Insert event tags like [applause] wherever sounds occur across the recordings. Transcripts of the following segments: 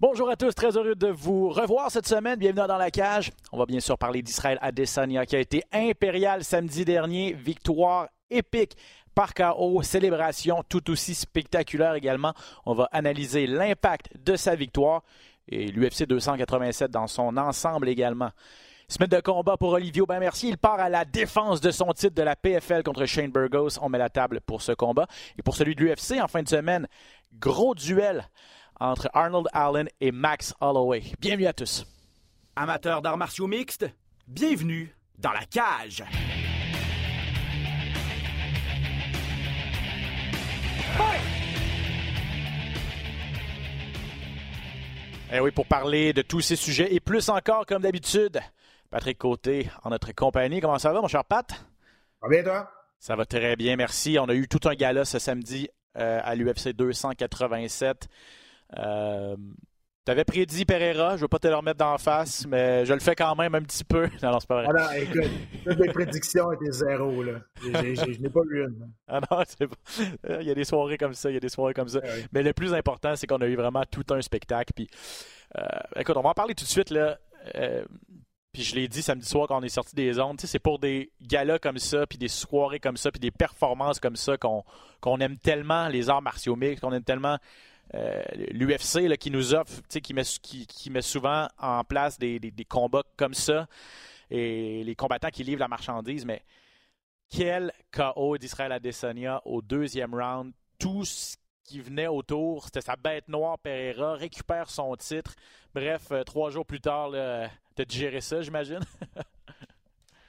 Bonjour à tous, très heureux de vous revoir cette semaine. Bienvenue dans la cage. On va bien sûr parler d'Israël Adesanya qui a été impérial samedi dernier. Victoire épique par KO, célébration tout aussi spectaculaire également. On va analyser l'impact de sa victoire et l'UFC 287 dans son ensemble également. Semaine de combat pour Olivier Aubin Mercier. Il part à la défense de son titre de la PFL contre Shane Burgos. On met la table pour ce combat. Et pour celui de l'UFC en fin de semaine, gros duel entre Arnold Allen et Max Holloway. Bienvenue à tous. Amateurs d'arts martiaux mixtes, bienvenue dans la cage. Eh oui, pour parler de tous ces sujets et plus encore, comme d'habitude, Patrick Côté en notre compagnie. Comment ça va, mon cher Pat? Ça va bien, toi? Ça va très bien, merci. On a eu tout un gala ce samedi euh, à l'UFC 287. Euh, tu avais prédit Pereira, je ne veux pas te le remettre d'en face, mais je le fais quand même un petit peu. [laughs] Non, non, c'est pas vrai. Ah non, écoute, toutes mes prédictions étaient zéro, là. Je n'ai pas eu une. Ah non, [laughs] c'est pas... Il y a des soirées comme ça, il y a des soirées comme ça. Ah mais le plus important, c'est qu'on a eu vraiment tout un spectacle. Puis, euh, écoute, on va en parler tout de suite, là. Euh, puis je l'ai dit samedi soir quand on est sorti des ondes, c'est pour des galas comme ça, puis des soirées comme ça, puis des performances comme ça qu'on aime tellement les arts martiaux mixtes, qu'on aime tellement euh, l'UFC qui nous offre, qui met, souvent en place des, combats comme ça et les combattants qui livrent la marchandise. Mais quel KO d'Israël Adesanya au deuxième round. Tout ce qui venait autour, c'était sa bête noire Pereira, récupère son titre. Bref, euh, trois jours plus tard, t'as digéré ça, j'imagine? [laughs]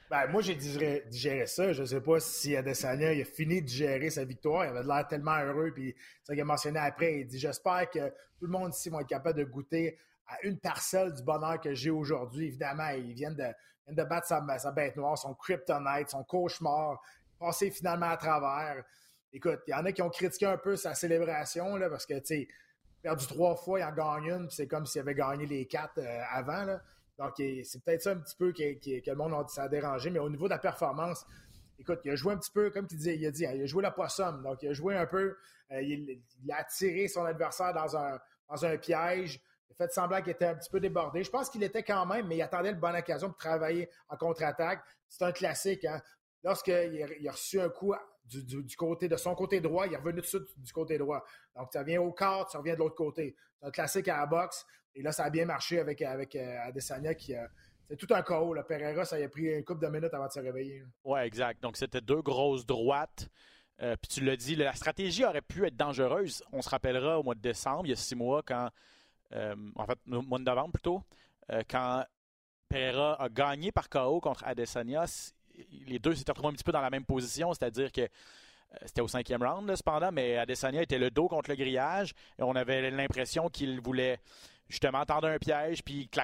Ben, moi, j'ai digéré, ça. Je ne sais pas si Adesanya a fini de digérer sa victoire. Il avait l'air tellement heureux. Puis, ça qu'il a mentionné après, il dit J'espère que tout le monde ici va être capable de goûter à une parcelle du bonheur que j'ai aujourd'hui. Évidemment, il vient de, battre sa, bête noire, son kryptonite, son cauchemar, passer finalement à travers. Écoute, il y en a qui ont critiqué un peu sa célébration là, parce que, tu sais, perdu trois fois, il en gagne une, c'est comme s'il avait gagné les quatre euh, avant. Donc, c'est peut-être ça un petit peu que, le monde a, ça a dérangé. Mais au niveau de la performance, écoute, il a joué un petit peu, comme tu disais, il a dit, il a joué la possum. Donc, il a joué un peu, euh, il, a attiré son adversaire dans un, un piège. Il a fait semblant qu'il était un petit peu débordé. Je pense qu'il était quand même, mais il attendait une bonne occasion pour travailler en contre-attaque. C'est un classique. Hein? Lorsqu'il a, reçu un coup du, côté de son côté droit, il est revenu tout de suite du côté droit. Donc, ça vient au corps, ça revient de l'autre côté. C'est un classique à la boxe. Et là, ça a bien marché avec, euh, Adesanya qui C'est tout un chaos. Là. Pereira, ça a pris une couple de minutes avant de se réveiller. Oui, exact. Donc, c'était deux grosses droites. Euh, puis tu l'as dit, la stratégie aurait pu être dangereuse. On se rappellera au mois de décembre, il y a six mois, quand. Euh, en fait, au mois de novembre plutôt, quand Pereira a gagné par KO contre Adesanya, les deux s'étaient retrouvés un petit peu dans la même position, c'est-à-dire que c'était au cinquième round, cependant, mais Adesanya était le dos contre le grillage et on avait l'impression qu'il voulait justement tendre un piège puis que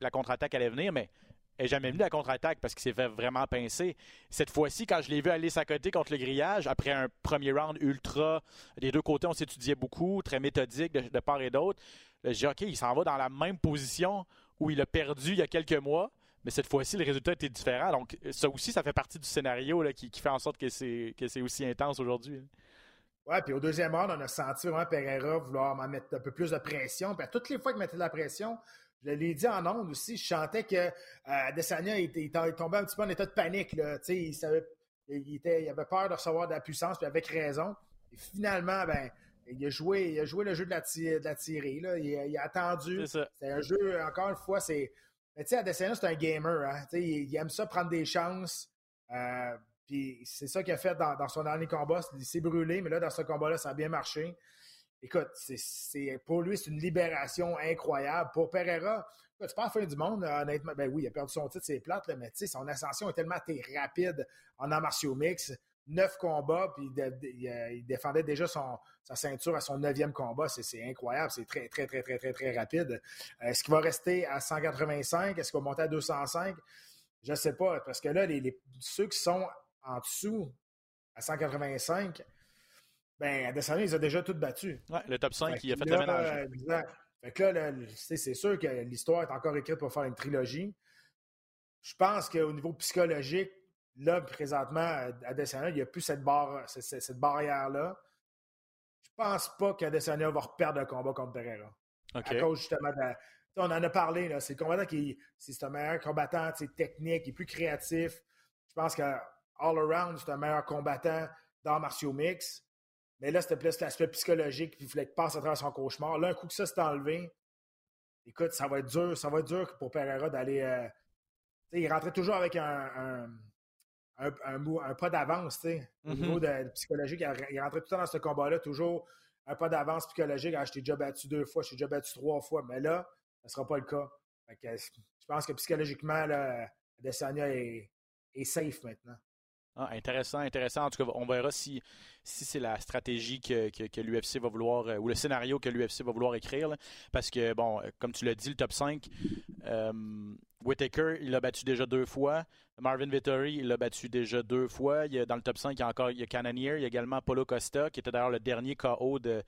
la contre-attaque allait venir, mais elle n'est jamais venue la contre-attaque parce qu'il s'est fait vraiment pincer. Cette fois-ci, quand je l'ai vu aller côté contre le grillage, après un premier round ultra, des deux côtés, on s'étudiait beaucoup, très méthodique de, part et d'autre. J'ai dit, OK, il s'en va dans la même position où il a perdu il y a quelques mois, mais cette fois-ci, le résultat était différent. Donc, ça aussi, ça fait partie du scénario qui, fait en sorte que c'est aussi intense aujourd'hui. Ouais, puis au deuxième round, on a senti vraiment Pereira vouloir m'en mettre un peu plus de pression. Puis à toutes les fois qu'il mettait de la pression, je l'ai dit en ondes aussi, je chantais que euh, Adesanya il, il, tombait un petit peu en état de panique. Là. Il, savait, il, était, il avait peur de recevoir de la puissance, puis avec raison. Et finalement, ben, il a joué, il a joué le jeu de la, de la tirée. Là. Il, a attendu. C'est un jeu, encore une fois, c'est. Mais tu sais, Adesanya, c'est un gamer. Hein? Il, aime ça prendre des chances. Euh, puis c'est ça qu'il a fait dans, son dernier combat. Il s'est brûlé, mais là, dans ce combat-là, ça a bien marché. Écoute, pour lui, c'est une libération incroyable. Pour Pereira, c'est pas la fin du monde, honnêtement. Ben oui, il a perdu son titre, c'est plate, mais tu sais, son ascension est tellement rapide en arts martiaux mix. Neuf combats, puis il, défendait déjà son, sa ceinture à son neuvième combat. C'est, incroyable, c'est très, très, très, très, très, très rapide. Est-ce qu'il va rester à 185? Est-ce qu'il va monter à 205? Je sais pas, parce que là, les, ceux qui sont en dessous, à 185, ben, Adesanya, ils ont déjà tout battu. Ouais, le top 5, il a fait le ménage. Exact. Fait que là, c'est sûr que l'histoire est encore écrite pour faire une trilogie. Je pense qu'au niveau psychologique, là, présentement, Adesanya, il n'y a plus cette, barre, cette, barrière-là. Je pense pas qu'Adesanya va reperdre un combat contre Pereira. À cause justement de On en a parlé, c'est le combattant qui c'est un meilleur combattant technique, il est plus créatif. Je pense que all around, c'est un meilleur combattant dans martiaux mix. Mais là, c'était plus l'aspect psychologique, puis il fallait qu'il passe à travers son cauchemar. Là, un coup que ça s'est enlevé, écoute, ça va être dur, ça va être dur pour Pereira d'aller. Euh, il rentrait toujours avec un, un, un, pas d'avance, au mm-hmm. niveau de, psychologique. Il, rentrait tout le temps dans ce combat-là, toujours un pas d'avance psychologique. Ah, je t'ai déjà battu deux fois, je t'ai déjà battu trois fois, mais là, ce ne sera pas le cas. je pense que psychologiquement, là, Adesanya est, est safe maintenant. Ah, intéressant, intéressant. En tout cas, on verra si, si c'est la stratégie que, que, l'UFC va vouloir, euh, ou le scénario que l'UFC va vouloir écrire. parce que, bon, euh, comme tu l'as dit, le top 5, euh, Whitaker, il l'a battu déjà deux fois. Marvin Vittori, il l'a battu déjà deux fois. Il y a, dans le top 5, il y a encore il y a Cannonier, il y a également Paulo Costa, qui était d'ailleurs le dernier KO de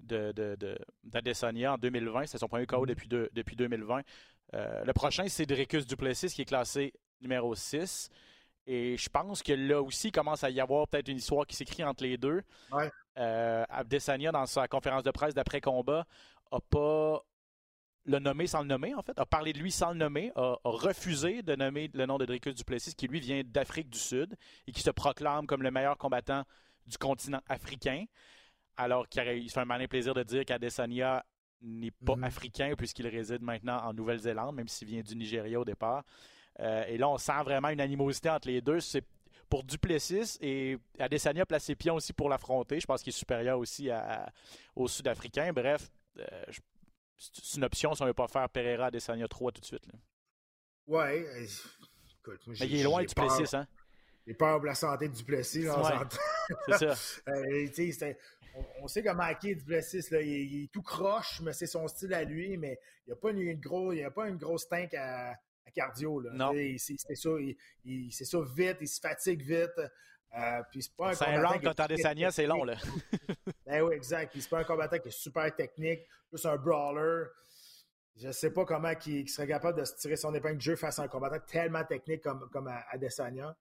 d'Adesanya en 2020. C'est son premier KO depuis, depuis 2020. le prochain, c'est Dricus Duplessis, qui est classé numéro 6. Et je pense que là aussi, il commence à y avoir peut-être une histoire qui s'écrit entre les deux. Ouais. Euh, Abdesania, dans sa conférence de presse d'après-combat, a pas le nommé sans le nommer, en fait, a parlé de lui sans le nommer, a, refusé de nommer le nom de Dricus Duplessis, qui lui vient d'Afrique du Sud et qui se proclame comme le meilleur combattant du continent africain, alors qu'il se fait un malin plaisir de dire qu'Adesanya n'est pas mm-hmm. africain puisqu'il réside maintenant en Nouvelle-Zélande, même s'il vient du Nigeria au départ. Euh, et là, on sent vraiment une animosité entre les deux. C'est pour Duplessis et Adesanya place ses pions aussi pour l'affronter. Je pense qu'il est supérieur aussi aux Sud-Africains. Bref, euh, c'est une option si on ne veut pas faire Pereira Adesanya 3 tout de suite. Oui. Euh, Mais il est loin Duplessis, hein? Il peur pour la santé de Duplessis. [laughs] c'est ça. [laughs] on, sait comment hacker Duplessis. Là, il, est tout croche, mais c'est son style à lui. Mais il n'y a pas une, il a pas une grosse tank à, cardio. Là. Non. C'est ça, il, ça vite, il se fatigue vite. Euh, puis c'est pas un combattant. quand Adesanya, c'est long, là. [laughs] ben oui, exact. Puis c'est pas un combattant qui est super technique, plus un brawler. Je sais pas comment il, serait capable de se tirer son épingle de jeu face à un combattant tellement technique comme, comme Adesanya.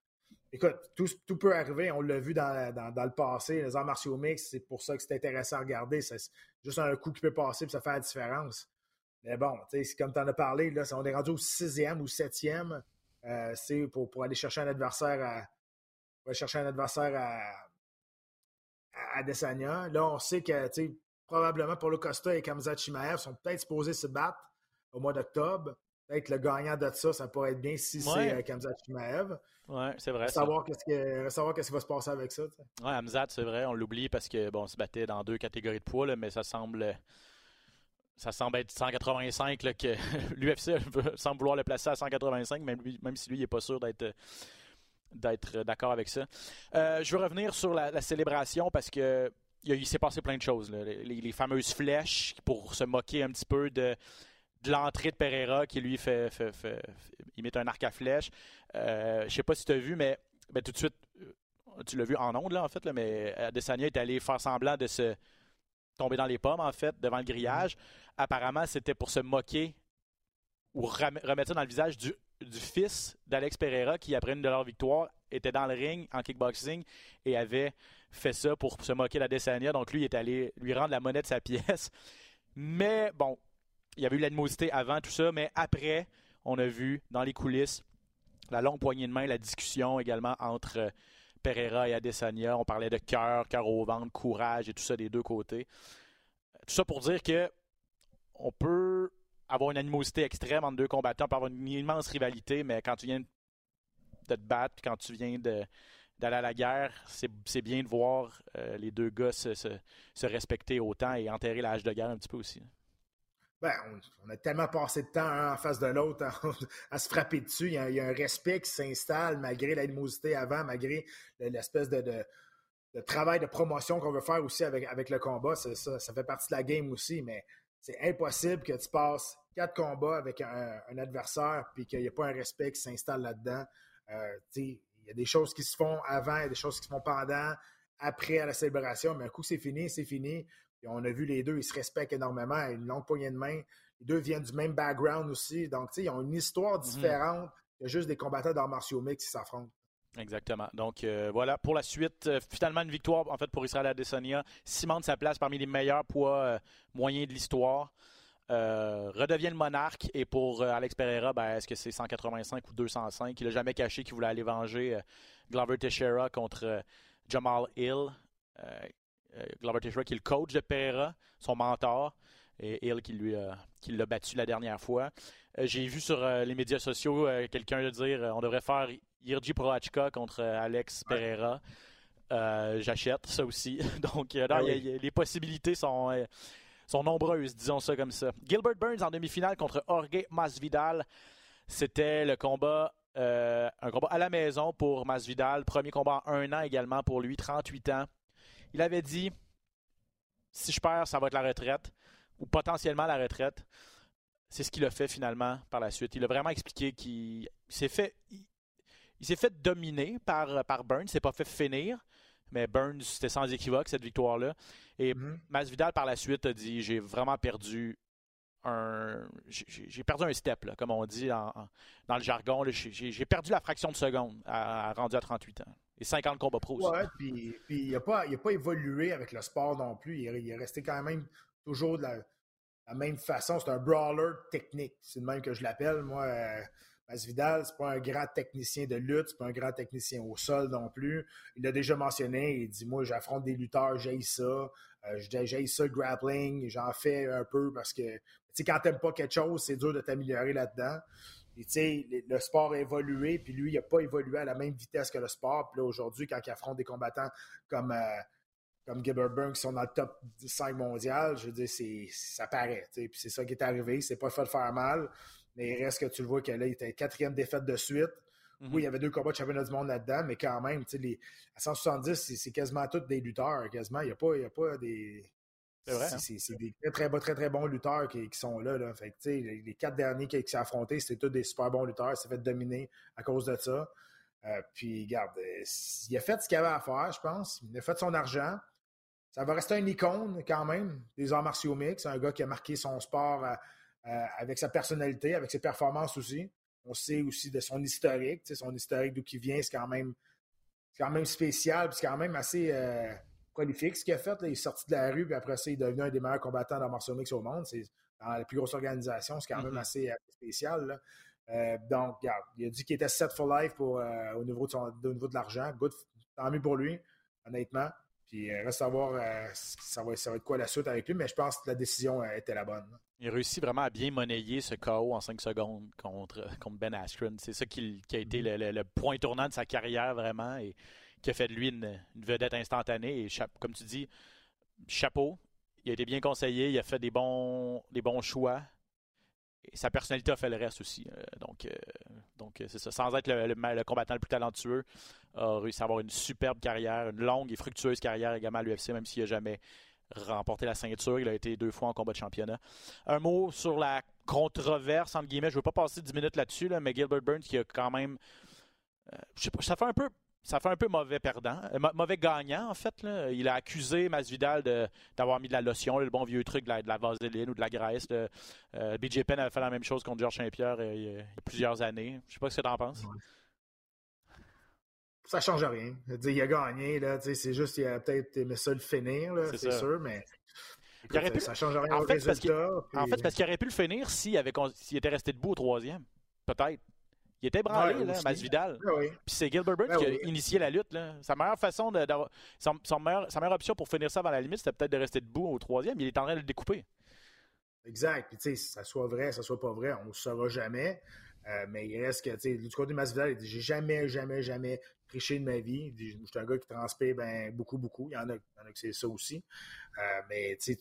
Écoute, tout, tout peut arriver. On l'a vu dans, dans, le passé. Les arts martiaux mix, c'est pour ça que c'est intéressant à regarder. C'est juste un coup qui peut passer et ça fait la différence. Mais bon, comme tu en as parlé, là, on est rendu au sixième ou septième. Euh, c'est pour, pour, aller chercher un adversaire à. Pour aller chercher un adversaire à, à, Desania. Là, on sait que probablement pour le Costa et Kamzat Chimaev sont peut-être supposés se battre au mois d'octobre. Peut-être le gagnant de ça, ça pourrait être bien si c'est euh, Kamzat Chimaev. Oui, c'est vrai. Savoir qu'est-ce qui va se passer avec ça. Oui, Hamzat, c'est vrai, on l'oublie parce que bon, on se battait dans deux catégories de poids, mais ça semble ça semble être 185 que [laughs] l'UFC semble vouloir le placer à 185, même, même si lui n'est pas sûr d'être d'être d'accord avec ça. Euh, je veux revenir sur la, célébration parce que il, s'est passé plein de choses. Les, fameuses flèches pour se moquer un petit peu de, l'entrée de Pereira qui lui fait, fait, met un arc à flèche. Euh, je sais pas si tu as vu, mais ben, tout de suite, euh, tu l'as vu en ondes là en fait, là, mais Adesanya est allé faire semblant de se tomber dans les pommes, en fait, devant le grillage. Apparemment, c'était pour se moquer ou remettre ça dans le visage du, fils d'Alex Pereira qui, après une de leurs victoires, était dans le ring en kickboxing et avait fait ça pour se moquer de la Desania. Donc, lui, il est allé lui rendre la monnaie de sa pièce. Mais bon, il y avait eu l'animosité avant tout ça, mais après, on a vu dans les coulisses la longue poignée de main, la discussion également entre Pereira et Adesanya. On parlait de cœur, cœur au ventre, courage et tout ça des deux côtés. Tout ça pour dire que on peut avoir une animosité extrême entre deux combattants, on peut avoir une immense rivalité, mais quand tu viens de te battre, quand tu viens d'aller à la guerre, c'est bien de voir euh, les deux gars se, se, respecter autant et enterrer l'âge de guerre un petit peu aussi. Ben, on, a tellement passé de temps un en face de l'autre [laughs] à, se frapper dessus. Il y, a, un respect qui s'installe malgré l'animosité avant, malgré l'espèce de, travail de promotion qu'on veut faire aussi avec, le combat. Ça, ça, fait partie de la game aussi, mais c'est impossible que tu passes quatre combats avec un, adversaire puis qu'il n'y ait pas un respect qui s'installe là-dedans. Euh, il y a des choses qui se font avant, il y a des choses qui se font pendant, après à la célébration, mais un coup c'est fini, c'est fini on a vu les deux, ils se respectent énormément, une longue poignée de main. Les deux viennent du même background aussi. Donc, ils ont une histoire mhm. différente que juste des combattants d'arts martiaux mix qui s'affrontent. Exactement. Donc voilà, pour la suite, finalement une victoire en fait pour Israël Adesanya, cimente sa place parmi les meilleurs poids moyens de l'histoire. redevient le monarque et pour Alex Pereira, ben, est-ce que c'est 185 ou 205 Il n'a jamais caché qu'il voulait aller venger Glover Teixeira contre Jamal Hill. Glover Teixeira qui est le coach de Pereira, son mentor et Hill qui lui qui l'a battu la dernière fois. Euh, j'ai vu sur euh, les médias sociaux euh, quelqu'un dire on devrait faire Irji Proachka contre Alex Pereira. J'achète ça aussi. [laughs] Donc ah les possibilités sont sont nombreuses, disons ça comme ça. Gilbert Burns en demi-finale contre Jorge Masvidal. C'était le combat, un combat à la maison pour Masvidal. Premier combat en un an également pour lui, 38 ans. Il avait dit si je perds, ça va être la retraite ou potentiellement la retraite. C'est ce qu'il a fait finalement par la suite. Il a vraiment expliqué qu'il s'est fait, il, s'est fait dominer par, par Burns, il s'est pas fait finir. Mais Burns, c'était sans équivoque cette victoire-là. Et mm-hmm. Masvidal par la suite a dit j'ai vraiment perdu un j'ai perdu un step, là, comme on dit dans le jargon. J'ai perdu la fraction de seconde à, rendu à 38 ans. Et 50 combats pro aussi. Ouais, puis, il n'a pas, pas, évolué avec le sport non plus. Il est resté quand même toujours de la, même façon. C'est un brawler technique. C'est le même que je l'appelle. Moi, euh, Masvidal, c'est pas un grand technicien de lutte, c'est pas un grand technicien au sol non plus. Il l'a déjà mentionné, il dit Moi, j'affronte des lutteurs, j'ai ça. Euh, j'ai ça le grappling, j'en fais un peu parce que quand t'aimes pas quelque chose, c'est dur de t'améliorer là-dedans. Tu sais, le sport a évolué, puis lui, il n'a pas évolué à la même vitesse que le sport. Puis là, aujourd'hui, quand il affronte des combattants comme euh, comme Gilbert Burns qui sont dans le top 5 mondial, je veux dire, ça paraît. Puis c'est ça qui est arrivé. C'est pas fait de faire mal, mais il reste que tu le vois qu'il était quatrième défaite de suite. Mhm. Oui, il y avait deux combats de championnat du monde là-dedans, mais quand même, les, à 170, c'est quasiment tous des lutteurs. Quasiment. Il n'y a, pas, a pas des. C'est vrai. Hein? C'est des très, très, très, très bons lutteurs qui, sont là. là. Fait les, les, quatre derniers qui, s'est affrontés, c'était tous des super bons lutteurs. Il s'est fait dominer à cause de ça. Euh, puis, regarde, euh, il a fait ce qu'il avait à faire, je pense. Il a fait son argent ça va rester une icône quand même des arts martiaux mix. un gars qui a marqué son sport euh, avec sa personnalité, avec ses performances aussi. On sait aussi de son historique. Son historique d'où il vient, c'est quand même quand même spécial, c'est quand même assez euh, prolifique ce qu'il a fait. Il est sorti de la rue, puis après ça, il est devenu un des meilleurs combattants d'arts martiaux mix au monde. C'est dans la plus grosse organisation, c'est quand même mm-hmm. assez spécial. donc, regarde, il a dit qu'il était set for life pour, au, niveau de son, au niveau de l'argent. Tant mieux pour lui, honnêtement. Puis euh, reste à voir euh, ça, va, ça va être quoi la suite avec lui, mais je pense que la décision euh, était la bonne. Il réussit vraiment à bien monnayer ce KO en 5 secondes contre, contre Ben Askren. C'est ça qui, a été mm-hmm. le, point tournant de sa carrière vraiment et qui a fait de lui une, vedette instantanée. Et comme tu dis, chapeau. Il a été bien conseillé, il a fait des bons, choix. Et sa personnalité a fait le reste aussi. donc, donc c'est ça. Sans être le, combattant le plus talentueux, a réussi à avoir une superbe carrière, une longue et fructueuse carrière également à l'UFC, même s'il n'a jamais remporté la ceinture. Il a été deux fois en combat de championnat. Un mot sur la controverse, entre guillemets. Je ne veux pas passer dix minutes là-dessus, mais Gilbert Burns qui a quand même. Euh, sais pas, ça fait un peu. Ça fait un peu mauvais perdant, euh, mauvais gagnant en fait. Il a accusé Masvidal d'avoir mis de la lotion, le bon vieux truc de la, vaseline ou de la graisse. Euh, BJ Penn avait fait la même chose contre Georges Saint-Pierre il, y a plusieurs années. Je sais pas ce que tu en penses ça change rien. il a gagné, là, c'est juste qu'il a peut-être aimé ça le finir, c'est sûr, mais ça change rien en fait, résultat. En fait, parce qu'il aurait pu le finir s'il avait... était resté debout au troisième. Peut-être. Il était branlé, là, Masvidal. Ah Puis c'est Gilbert Burns ah qui a initié la lutte. Là. Sa meilleure façon de, sa, meilleure, sa meilleure option pour finir ça avant la limite, c'était peut-être de rester debout au troisième. Il est en train de le découper. Exact. Puis tu sais, ça soit vrai, ça soit pas vrai, on ne le saura jamais. Euh, mais il reste que, tu sais, du côté de Masvidal, il dit J'ai jamais, jamais, jamais triché de ma vie. Je suis un gars qui transpire ben, beaucoup, beaucoup. Il y en a, il y en a qui c'est ça aussi. Euh, mais, tu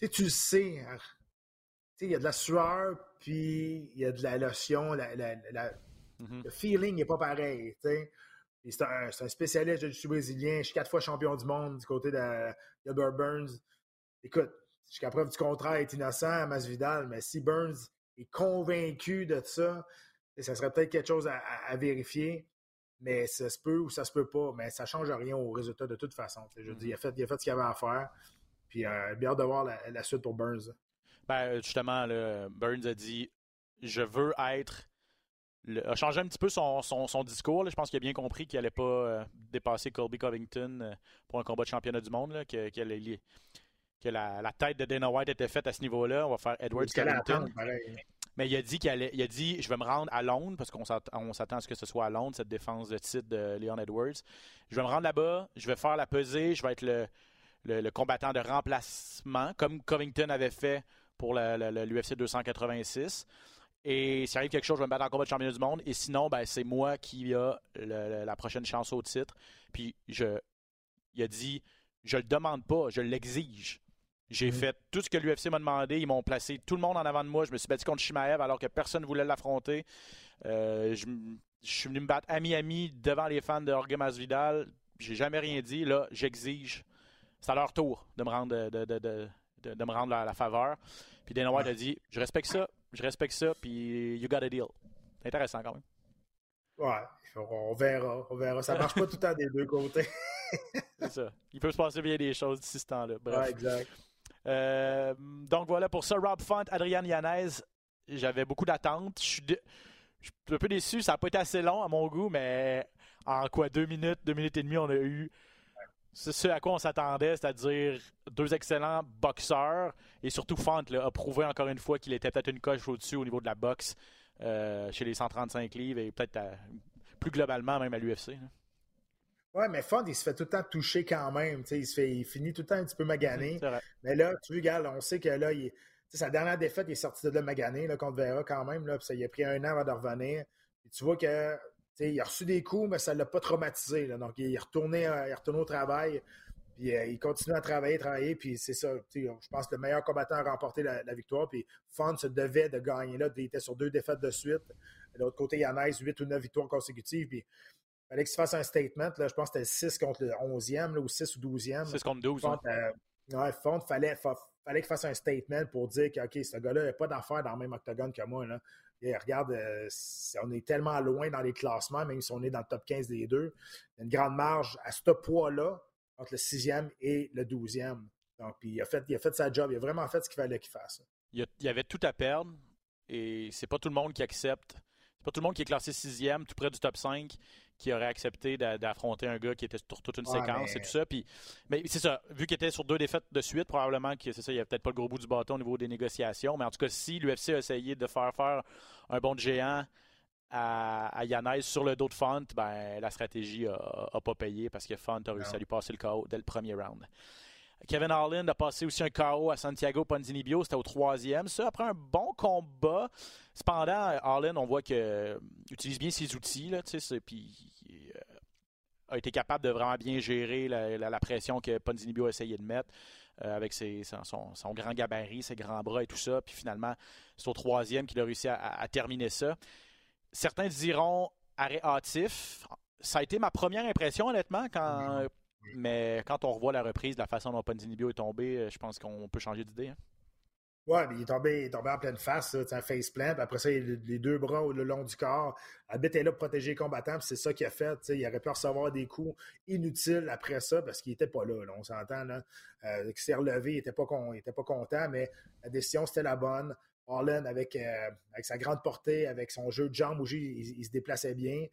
sais, tu le sais. Il y a de la sueur, puis il y a de la lotion. La, mm-hmm. Le feeling n'est pas pareil. C'est un, un, spécialiste de jiu brésilien. Je suis quatre fois champion du monde du côté de Gilbert Burns. Écoute, jusqu'à preuve du contraire, il est innocent à Masvidal, mais si Burns est convaincu de ça, ça serait peut-être quelque chose à, vérifier. Mais ça se peut ou ça se peut pas, mais ça ne change rien au résultat de toute façon. Je dis, il a fait, il a fait ce qu'il avait à faire. Puis euh, bien hâte de voir la, suite pour Burns. Ben, justement, Burns a dit Je veux être a changé un petit peu son, discours. Je pense qu'il a bien compris qu'il n'allait pas euh, dépasser Colby Covington euh, pour un combat de championnat du monde. que, que, la, tête de Dana White était faite à ce niveau-là. On va faire Edwards Covington. Mais il a dit qu'il allait, il a dit, je vais me rendre à Londres parce qu'on s'attend à ce que ce soit à Londres cette défense de titre de Leon Edwards. Je vais me rendre là-bas, je vais faire la pesée, je vais être le, combattant de remplacement comme Covington avait fait pour l'UFC 286. Et s'il arrive quelque chose, je vais me battre en combat de championnat du monde. Et sinon, ben, c'est moi qui a la prochaine chance au titre. Puis je, il a dit, je le demande pas, je l'exige. J'ai fait tout ce que l'UFC m'a demandé. Ils m'ont placé tout le monde en avant de moi. Je me suis battu contre Shimaev alors que personne ne voulait l'affronter. Euh, je, suis venu me battre à Miami devant les fans de Jorge Masvidal. J'ai jamais rien dit. Là, j'exige. C'est à leur tour de me rendre, de, me rendre la, faveur. Puis Dana White a dit Je respecte ça, je respecte ça, puis you got a deal. C'est intéressant quand même. Ouais, on verra, on verra. Ça marche pas tout le temps des deux côtés. [laughs] c'est ça. Il peut se passer bien des choses d'ici ce temps-là. Bref. Ouais, exact. Euh, donc voilà pour ça, Rob Font, Adrian Yanez. J'avais beaucoup d'attentes. Je suis, un peu déçu, ça n'a pas été assez long à mon goût, mais en quoi, deux minutes, deux minutes et demie, on a eu ce à quoi on s'attendait, c'est-à-dire deux excellents boxeurs et surtout Font a prouvé encore une fois qu'il était peut-être une coche au-dessus au niveau de la boxe euh, chez les 135 livres et peut-être plus globalement même à l'UFC. Ouais, mais Fond, il se fait tout le temps toucher quand même. Il, se fait, il finit tout le temps un petit peu magané. mais là, tu regardes, on sait que là, il, sa dernière défaite, il est sorti de là magané là, contre Vera quand même. Là, ça, il a pris un an avant de revenir. tu vois que il a reçu des coups, mais ça ne l'a pas traumatisé. Là. Donc, il est, retourné, euh, il est retourné au travail. Puis euh, il continue à travailler, travailler. Puis c'est ça. Je pense que le meilleur combattant a remporté la, victoire. Puis Fond se devait de gagner là. Il était sur deux défaites de suite. De l'autre côté, il y en a 8 ou 9 victoires consécutives. Puis il fallait qu'il se fasse un statement. Là, je pense que c'était 6 contre le 11e là, ou 6 ou 12e. 6 contre 12. Font, hein. euh, Font, fallait, fallait qu'il fasse un statement pour dire que OK, ce gars-là n'a pas d'affaires dans le même octogone que moi. Là. Et regarde, euh, on est tellement loin dans les classements, même si on est dans le top 15 des deux. Il y a une grande marge à ce poids-là entre le 6e et le 12e. Donc, il a, fait, il a fait sa job. Il a vraiment fait ce qu'il fallait qu'il fasse. Il, y avait tout à perdre et c'est pas tout le monde qui accepte. Pas tout le monde qui est classé sixième, tout près du top 5 qui aurait accepté d'affronter un gars qui était sur toute une séquence et tout ça. Puis, mais c'est ça, vu qu'il était sur deux défaites de suite, probablement que c'est ça, il n'y avait peut-être pas le gros bout du bâton au niveau des négociations. Mais en tout cas, si l'UFC a essayé de faire faire un bon de géant à, à sur le dos de Font, ben, la stratégie n'a pas payé parce que Font a réussi à lui passer le KO dès le premier round. Kevin Harlan a passé aussi un KO à Santiago Ponzinibio, c'était au troisième. Ça, après un bon combat. Cependant, Harlan, on voit qu'il euh, utilise bien ses outils, là, puis euh, a été capable de vraiment bien gérer la, pression que a essayé de mettre. Euh, avec son, grand gabarit, ses grands bras et tout ça. Puis finalement, c'est au troisième qu'il a réussi à, terminer ça. Certains diront arrêt hâtif. Ça a été ma première impression, honnêtement, quand, mais quand on revoit la reprise, la façon dont Ponzinibio est tombé, euh, je pense qu'on peut changer d'idée. Hein. Ouais, il est, tombé, il est tombé en pleine face, un face plant. Après ça, il les deux bras le long du corps. Albert est là pour protéger les combattants, c'est ça qu'il a fait. Il aurait pu recevoir des coups inutiles après ça parce qu'il n'était pas là, on s'entend. Là. Euh, il s'est relevé, il n'était pas, pas content, mais la décision, c'était la bonne. Harlan, avec, euh, avec sa grande portée, avec son jeu de jambes, où il, il, se déplaçait bien.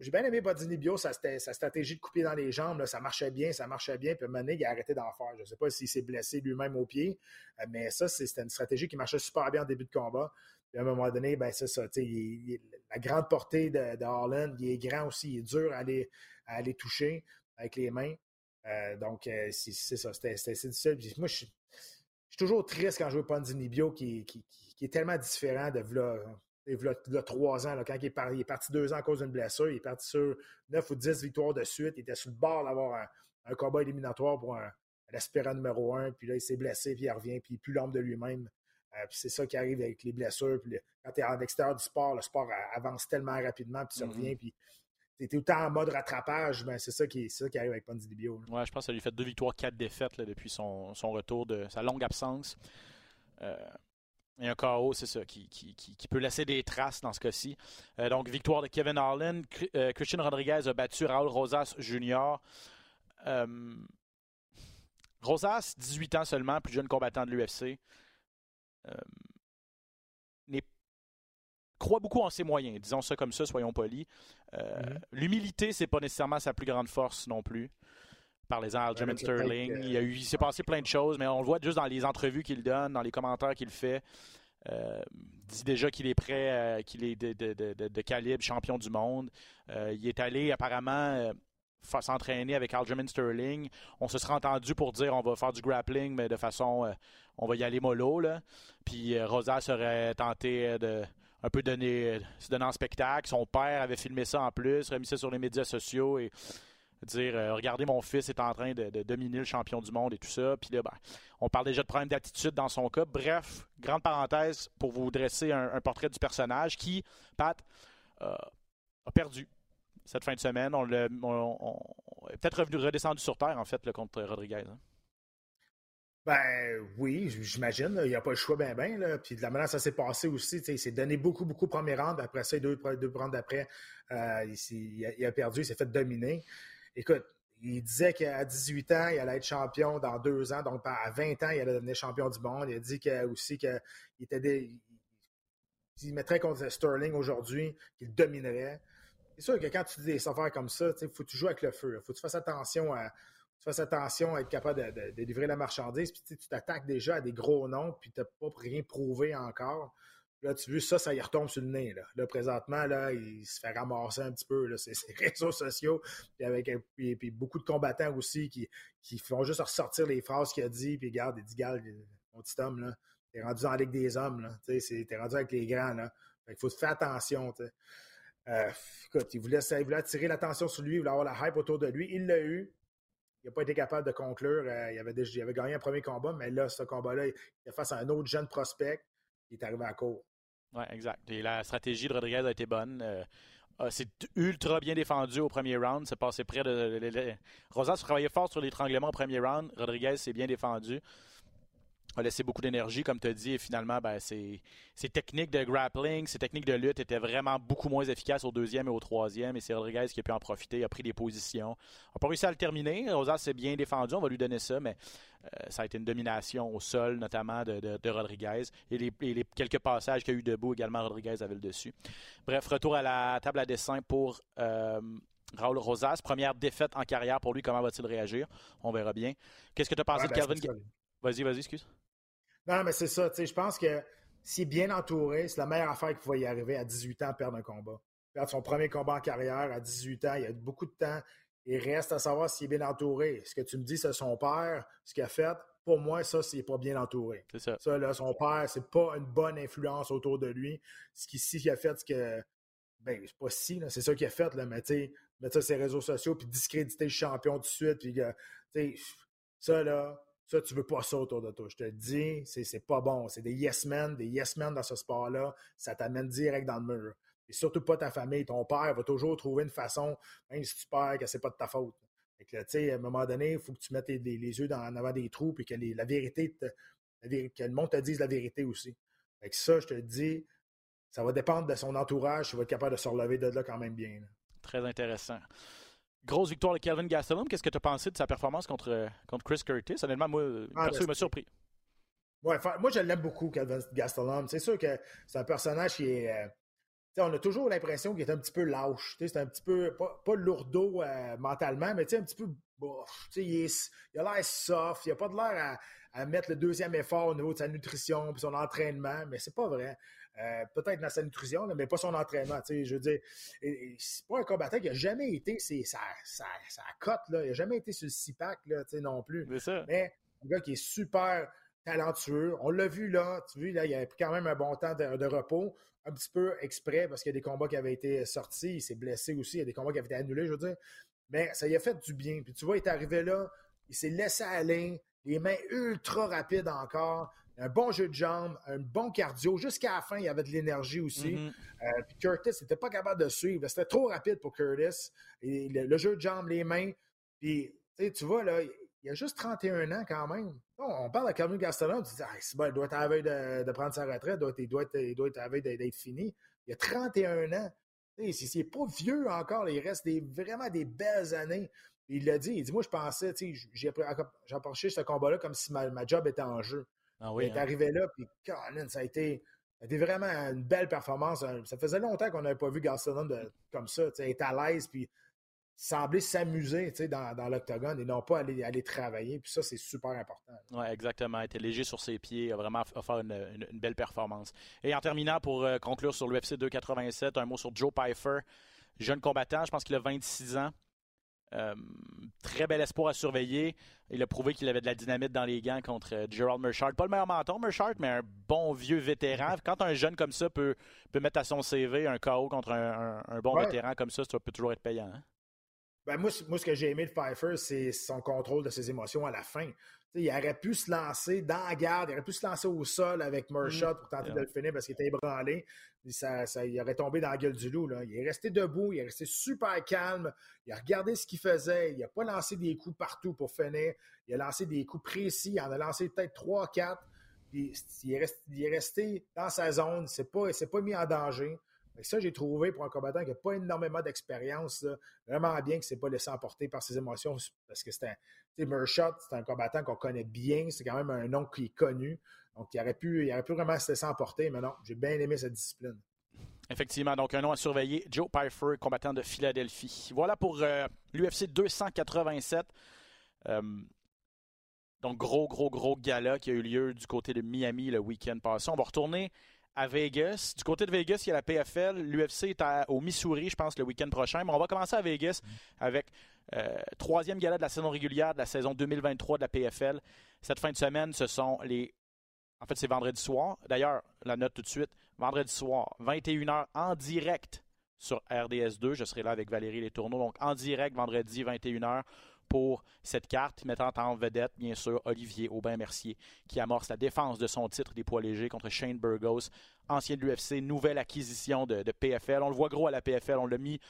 J'ai bien aimé Bodini Bio, sa, stratégie de couper dans les jambes, ça marchait bien, ça marchait bien. Puis Mané, il a arrêté d'en faire. Je ne sais pas s'il s'est blessé lui-même au pied, euh, mais ça, c'était une stratégie qui marchait super bien en début de combat. Puis à un moment donné, ben, c'est ça. la grande portée de, de il est grand aussi, il est dur à aller, à aller toucher avec les mains. Euh, donc, c'est ça, c'était difficile. moi, je suis toujours triste quand je vois Ponzini Bio qui, est tellement différent de là, il y a trois ans, quand il est, parti, deux ans à cause d'une blessure, il est parti sur neuf ou dix victoires de suite. Il était sur le bord d'avoir un, combat éliminatoire pour un, l'aspirant numéro un. Puis là, il s'est blessé, puis il revient, puis il plus l'homme de lui-même. Euh, puis c'est ça qui arrive avec les blessures. Puis quand tu es en extérieur du sport, le sport avance tellement rapidement, puis tu mm-hmm. reviens, puis tu es tout le temps en mode rattrapage. Ben, c'est ça, qui, qui arrive avec Ponzi Bio. Ouais, je pense que ça lui fait deux victoires, quatre défaites depuis son, retour de sa longue absence. Euh, et un KO, c'est ça, qui, peut laisser des traces dans ce cas-ci. Euh, donc, victoire de Kevin Harlan. Euh, Christian Rodriguez a battu Raul Rosas Jr. Euh, Rosas, 18 ans seulement, plus jeune combattant de l'UFC. croit beaucoup en ses moyens, disons ça comme ça, soyons polis. Mm-hmm. L'humilité, c'est pas nécessairement sa plus grande force non plus. Parlez-en à Aljamain Sterling. Il, a eu, il s'est passé plein de choses, mais on le voit juste dans les entrevues qu'il donne, dans les commentaires qu'il fait. Euh, dit déjà qu'il est prêt, euh, qu'il est de, calibre champion du monde. Euh, il est allé apparemment s'entraîner avec Aljamain Sterling. On se sera entendu pour dire on va faire du grappling, mais de façon, on va y aller mollo. Là. Puis Rosa serait tenté de un peu donner, se donner en spectacle. Son père avait filmé ça en plus, remis ça sur les médias sociaux et dire euh, regardez mon fils est en train de, dominer le champion du monde et tout ça puis là ben, on parle déjà de problème d'attitude dans son cas bref grande parenthèse pour vous dresser un, portrait du personnage qui Pat euh, a perdu cette fin de semaine on, est peut-être revenu redescendu sur terre en fait le contre Rodriguez hein. Ben oui, j'imagine. Il n'y a pas le choix ben ben. Puis de la manière ça s'est passé aussi, il s'est donné beaucoup, beaucoup premier round. Après ça, deux, deux rounds d'après, euh, il, a, perdu, il s'est fait dominer écoute, il disait qu'à 18 ans, il allait être champion dans deux ans. Donc, à 20 ans, il allait devenir champion du monde. Il a dit aussi qu'il mettrait contre Sterling aujourd'hui, qu'il dominerait. C'est sûr que quand tu dis des affaires comme ça, il faut que tu joues avec le feu. Il faut que tu fasses attention à, tu attention à être capable de, livrer la marchandise. Puis tu t'attaques déjà à des gros noms, puis tu n'as pas rien prouvé encore. Là, tu vois, ça, ça y retombe sur le nez. Là, présentement, là, il se fait ramasser un petit peu. Là, [laughs] ses réseaux sociaux. Puis avec puis, beaucoup de combattants aussi qui, qui font juste ressortir les phrases qu'il a dit. Puis regarde, il dit, gars, mon petit homme, là, t'es rendu la Ligue des hommes. Là, t'es rendu avec les grands. Là. il faut faire attention. Euh, écoute, il voulait, il voulait attirer l'attention sur lui, il voulait avoir la hype autour de lui. Il l'a eu. Il n'a pas été capable de conclure. Euh, il, avait déjà, il avait gagné un premier combat, mais là, ce combat-là, il est face à un autre jeune prospect. Il est arrivé à court. Oui, exact. Et la stratégie de Rodriguez a été bonne. Euh, c'est ultra bien défendu au premier round. C'est passé près de. Rosas travaillait fort sur l'étranglement au premier round. Rodriguez s'est bien défendu a laissé beaucoup d'énergie, comme tu as dit, et finalement, ben, ces, techniques de grappling, ces techniques de lutte étaient vraiment beaucoup moins efficaces au deuxième et au troisième, et c'est Rodriguez qui a pu en profiter, a pris des positions. On n'a pas réussi à le terminer. Rosas s'est bien défendu, on va lui donner ça, mais euh, ça a été une domination au sol, notamment de, Rodriguez, et les, quelques passages qu'il y a eu debout également, Rodriguez avait le dessus. Bref, retour à la table à dessin pour. Euh, Raoul Rosas, première défaite en carrière pour lui, comment va-t-il réagir? On verra bien. Qu'est-ce que tu as pensé de ben, Calvin? Vas-y, vas-y, excuse. Non, mais c'est ça. Je pense que s'il est bien entouré, c'est la meilleure affaire qu'il pouvait y arriver à 18 ans, perdre un combat. Perdre son premier combat en carrière à 18 ans, il y a beaucoup de temps. Il reste à savoir s'il est bien entouré. Ce que tu me dis, c'est son père, ce qu'il a fait. Pour moi, ça, c'est pas bien entouré. C'est ça. Ça, là, son père, c'est pas une bonne influence autour de lui. Ce qu'il a fait, ce que. Ben, c'est pas si, c'est ça qu'il a fait, là, mais tu sais, mettre ça sur ses réseaux sociaux, puis discréditer le champion tout de suite, puis tu sais, ça, là, ça, tu veux pas ça autour de toi. Je te le dis, c'est pas bon. C'est des yes men, des yes men dans ce sport-là. Ça t'amène direct dans le mur. Et surtout pas ta famille. Ton père va toujours trouver une façon, même si tu perds, que c'est pas de ta faute. Et que, à un moment donné, il faut que tu mettes les, yeux dans, en avant des trous et que la vérité, que le monde te dise la vérité aussi. Fait que ça, je te le dis, ça va dépendre de son entourage, il va être capable de se relever de là quand même bien. Très intéressant. Grosse victoire de Kelvin Gastelum. Qu'est-ce que tu as pensé de sa performance contre, contre Chris Curtis? Honnêtement, moi, ah, perso, il m'a surpris. Ouais, moi, je l'aime beaucoup, Kelvin Gastelum. C'est sûr que c'est un personnage qui est. Euh, on a toujours l'impression qu'il est un petit peu lâche. C'est un petit peu, pas, pas lourdeau euh, mentalement, mais un petit peu. il, il, a l'air soft, il a pas de l'air à, à, mettre le deuxième effort au niveau de sa nutrition et son entraînement, mais c'est pas vrai. Euh, peut-être dans sa nutrition, mais pas son entraînement. Je veux dire, c'est pas un combattant qui a jamais été sa, sa, sa cote, là. il n'a jamais été sur le six-pack non plus. Mais un gars qui est super talentueux. On l'a vu là, tu vois, là, il a pris quand même un bon temps de, repos, un petit peu exprès parce qu'il y a des combats qui avaient été sortis, il s'est blessé aussi, il y a des combats qui avaient été annulés, je veux dire. Mais ça lui a fait du bien. Puis tu vois, il est arrivé là, il s'est laissé aller, les mains ultra rapides encore un bon jeu de jambes, un bon cardio. Jusqu'à la fin, il y avait de l'énergie aussi. Mm-hmm. Euh, puis Curtis n'était pas capable de suivre. C'était trop rapide pour Curtis. Et le, jeu de jambes, les mains. Puis, tu vois, là, il a juste 31 ans quand même. on parle de Calvin Gastelum, tu dis, ah, il doit être à la veille de, prendre sa retraite, il doit être, il doit être à la veille d'être fini. Il a 31 ans. Il n'est pas vieux encore, il reste vraiment des belles années. Il l'a dit, il dit, moi je pensais, j'ai approché ce combat-là comme si ma, ma job était en jeu. Ah il est hein. arrivé là, puis ça a été. C'était vraiment une belle performance. Ça faisait longtemps qu'on n'avait pas vu Gaston comme ça, être à l'aise, puis sembler s'amuser dans, dans l'octogone et non pas aller, aller travailler. Puis ça, c'est super important. Oui, exactement. Il était léger sur ses pieds, a vraiment offert une, une, belle performance. Et en terminant, pour euh, conclure sur l'UFC 287, un mot sur Joe Pfeiffer, jeune combattant, je pense qu'il a 26 ans. Euh, très bel espoir à surveiller. Il a prouvé qu'il avait de la dynamite dans les gants contre euh, Gerald Merchard. Pas le meilleur menton, Merchard, mais un bon vieux vétéran. [laughs] Quand un jeune comme ça peut, peut mettre à son CV un KO contre un, bon vétéran comme ça, ça peut toujours être payant. Hein? Ben moi, moi, ce que j'ai aimé de Pfeiffer, c'est son contrôle de ses émotions à la fin. il aurait pu se lancer dans la garde, il aurait pu se lancer au sol avec Mershot pour tenter de le finir parce qu'il était ébranlé. Ça, ça, il aurait tombé dans la gueule du loup. Là. Il est resté debout, il est resté super calme, il a regardé ce qu'il faisait, il n'a pas lancé des coups partout pour finir, il a lancé des coups précis, il en a lancé peut-être 3-4. Il, il, est resté, dans sa zone, il ne s'est pas mis en danger ça, j'ai trouvé pour un combattant qui n'a pas énormément d'expérience, vraiment bien qu'il ne s'est pas laissé emporter par ses émotions parce que c'est un. Mershot, c'est un combattant qu'on connaît bien, c'est quand même un nom qui est connu. Donc, il aurait pu, il pu vraiment se laisser emporter, mais non, j'ai bien aimé cette discipline. Effectivement, donc un nom à surveiller, Joe Pfeiffer, combattant de Philadelphie. Voilà pour euh, l'UFC 287. Euh, donc, gros, gros, gros gala qui a eu lieu du côté de Miami le week-end passé. On va retourner à Vegas. Du côté de Vegas, il y a la PFL. L'UFC est au Missouri, je pense, le week-end prochain. Mais on va commencer à Vegas avec euh, troisième gala de la saison régulière de la saison 2023 de la PFL. Cette fin de semaine, ce sont les. En fait, c'est vendredi soir. D'ailleurs, la note tout de suite. Vendredi soir, 21h en direct sur RDS2. Je serai là avec Valérie Les Tourneaux. Donc, en direct, vendredi, 21h pour cette carte, mettant en vedette, bien sûr, Olivier Aubin-Mercier, qui amorce la défense de son titre des poids légers contre Shane Burgos, ancien de l'UFC, nouvelle acquisition de, PFL. On le voit gros à la PFL, on l'a mis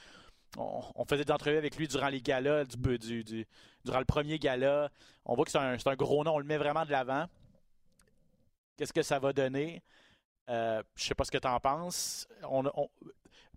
on, faisait des entrevues avec lui durant les galas, du, du, durant le premier gala. On voit que c'est un, un, gros nom, on le met vraiment de l'avant. Qu'est-ce que ça va donner? Euh, je sais pas ce que tu en penses. On, on...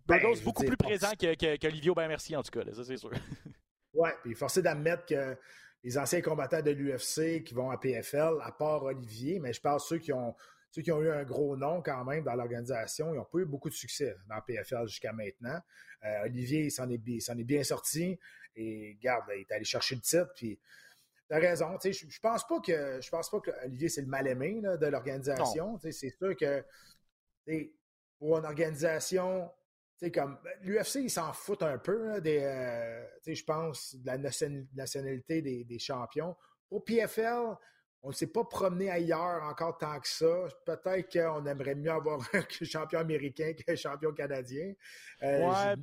Ben, Burgos beaucoup plus présent qu'Olivier Aubin-Mercier, en tout cas, ça c'est sûr. [laughs] Oui, puis forcé d'admettre que les anciens combattants de l'UFC qui vont à PFL, à part Olivier, mais je parle ceux qui ont ceux qui ont eu un gros nom quand même dans l'organisation, ils n'ont pas eu beaucoup de succès dans PFL jusqu'à maintenant. Euh, Olivier, il s'en est, est, bien sorti et garde, il est allé chercher le titre. Puis as raison, je, je pense pas que je pense pas que Olivier c'est le mal aimé de l'organisation. C'est sûr que pour une organisation comme l'UFC, ils s'en foutent un peu des, euh, je pense, de la nationalité des, champions. Pour PFL, on ne s'est pas promené ailleurs encore tant que ça. Peut-être qu'on aimerait mieux avoir [laughs] un champion américain qu'un champion canadien. Euh, ouais,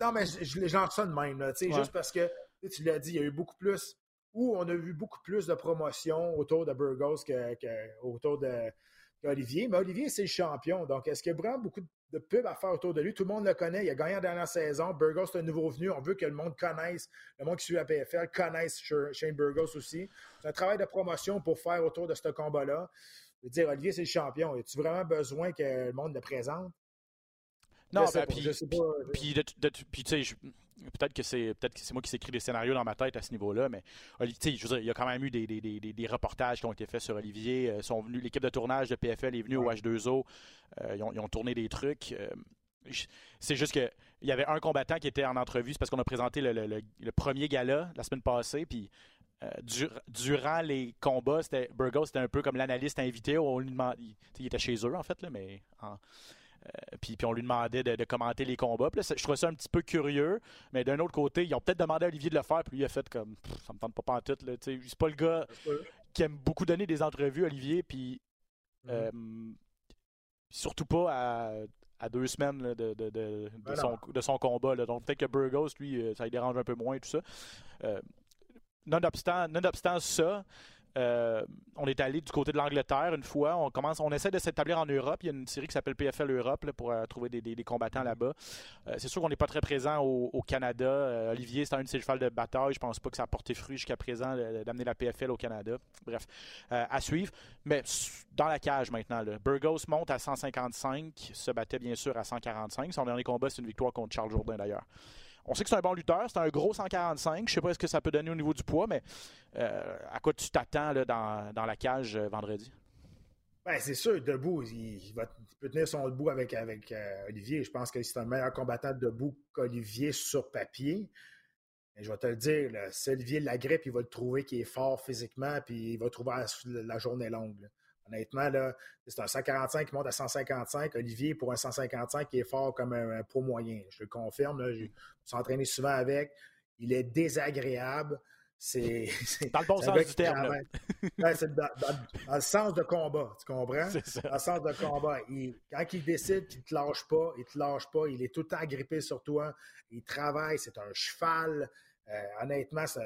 non, mais j'en ressens de même. Juste parce que tu l'as dit, il y a eu beaucoup plus, ou on a vu beaucoup plus de promotion autour de Burgos que, autour de Olivier. Mais Olivier, c'est le champion. Donc, est-ce qu'il y a vraiment beaucoup de de pub à faire autour de lui. Tout le monde le connaît. Il a gagné la dernière saison. Burgos, c'est un nouveau venu. On veut que le monde connaisse, le monde qui suit la PFL connaisse Shane Burgos aussi. C'est un travail de promotion pour faire autour de ce combat-là. Je dire, Olivier, c'est le champion. As-tu vraiment besoin que le monde le présente? Non, ben, puis, puis, puis, tu sais, peut-être que c'est peut-être que c'est moi qui s'écris des scénarios dans ma tête à ce niveau-là, mais je veux dire, il y a quand même eu des, des, des, des reportages qui ont été faits sur Olivier. Euh, sont venus, l'équipe de tournage de PFL est venue au H2O. Euh, ils, ont, ils, ont, tourné des trucs. Euh, c'est juste que il y avait un combattant qui était en entrevue, c'est parce qu'on a présenté le, le, le, premier gala la semaine passée, puis durant les combats, c'était Burgos, c'était un peu comme l'analyste invité. On lui demandait, il, était chez eux en fait, là, mais en, puis, puis, on lui demandait de, commenter les combats. Puis je trouvais ça un petit peu curieux. Mais d'un autre côté, ils ont peut-être demandé à Olivier de le faire. Puis lui, il a fait comme ça me tente pas en tout. C'est pas le gars qui aime beaucoup donner des entrevues, Olivier. Puis mm-hmm. euh, surtout pas à, deux semaines de, ben son, de, son, combat. Donc peut-être que Burgos, lui, euh, ça lui dérange un peu moins et tout ça. nonobstant ça, euh, on est allé du côté de l'Angleterre une fois. On commence, on essaie de s'établir en Europe. Il y a une série qui s'appelle PFL Europe pour euh, trouver des, combattants là-bas. Euh, c'est sûr qu'on n'est pas très présent au, Canada. Olivier, c'est un de ses chevals de bataille. Je pense pas que ça a porté fruit jusqu'à présent d'amener la PFL au Canada. Bref, à suivre. Mais dans la cage maintenant, Burgos monte à 155, se battait bien sûr à 145. Son dernier combat, c'est une victoire contre Charles Jourdain d'ailleurs. On sait que c'est un bon lutteur, c'est un gros 145. Je sais pas ce que ça peut donner au niveau du poids, mais euh, à quoi tu t'attends dans, la cage euh, vendredi? Ben, c'est sûr, debout, il, va, peut tenir son debout avec, avec euh, Olivier. Je pense que c'est un meilleur combattant debout qu'Olivier sur papier. Mais je vais te le dire, si Olivier l'agrippe, il va le trouver qui est fort physiquement, puis il va trouver la, journée longue. Honnêtement, là, c'est un 145 qui monte à 155. Olivier, pour un 155, qui est fort comme un, pro moyen. Je le confirme. Là, je me suis entraîné souvent avec. Il est désagréable. C'est. [laughs] Dans le bon sens du terme. c'est dans, le sens de combat, tu comprends? [laughs] Dans le sens de combat. quand il décide qu'il ne te lâche pas, il ne te lâche pas, il est tout le temps agrippé sur toi, il travaille, c'est un cheval. Euh, honnêtement, ça,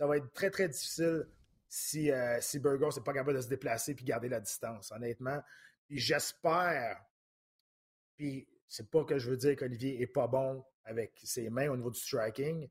va être très, très difficile si, euh, si Burgos n'est pas capable de se déplacer et garder la distance, honnêtement. Puis j'espère, puis c'est pas que je veux dire qu'Olivier est pas bon avec ses mains au niveau du striking,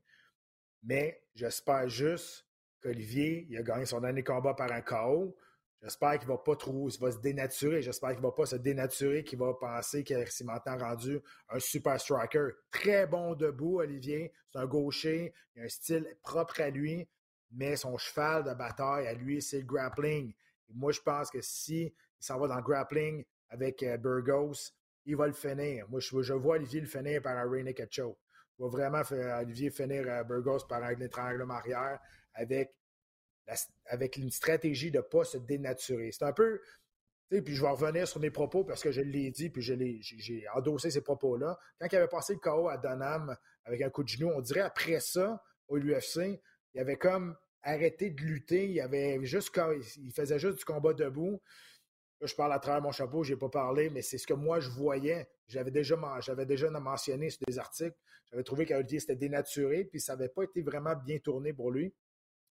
mais j'espère juste qu'Olivier, il a gagné son dernier combat par un KO. J'espère qu'il va pas trop, il va se dénaturer. J'espère qu'il va pas se dénaturer, qu'il va penser qu'il s'est maintenant rendu un super striker. Très bon debout, Olivier. C'est un gaucher. Il a un style propre à lui, mais son cheval de bataille à lui, c'est le grappling. moi, je pense que si il s'en va dans le grappling avec euh, Burgos, il va le finir. Moi, je, vois Olivier le finir par un Rainier Ketchup va vraiment faire Olivier finir à Burgos par un étranglement arrière avec, avec une stratégie de ne pas se dénaturer. C'est un peu. Puis je vais revenir sur mes propos parce que je l'ai dit, puis j'ai endossé ces propos-là. Quand il avait passé le KO à Donham avec un coup de genou, on dirait après ça, au UFC, il avait comme arrêté de lutter. Il, avait juste, il faisait juste du combat debout je parle à travers mon chapeau, je n'ai pas parlé, mais c'est ce que moi je voyais. J'avais déjà, j'avais déjà mentionné sur des articles. J'avais trouvé qu'Olivier s'était dénaturé, puis ça n'avait pas été vraiment bien tourné pour lui.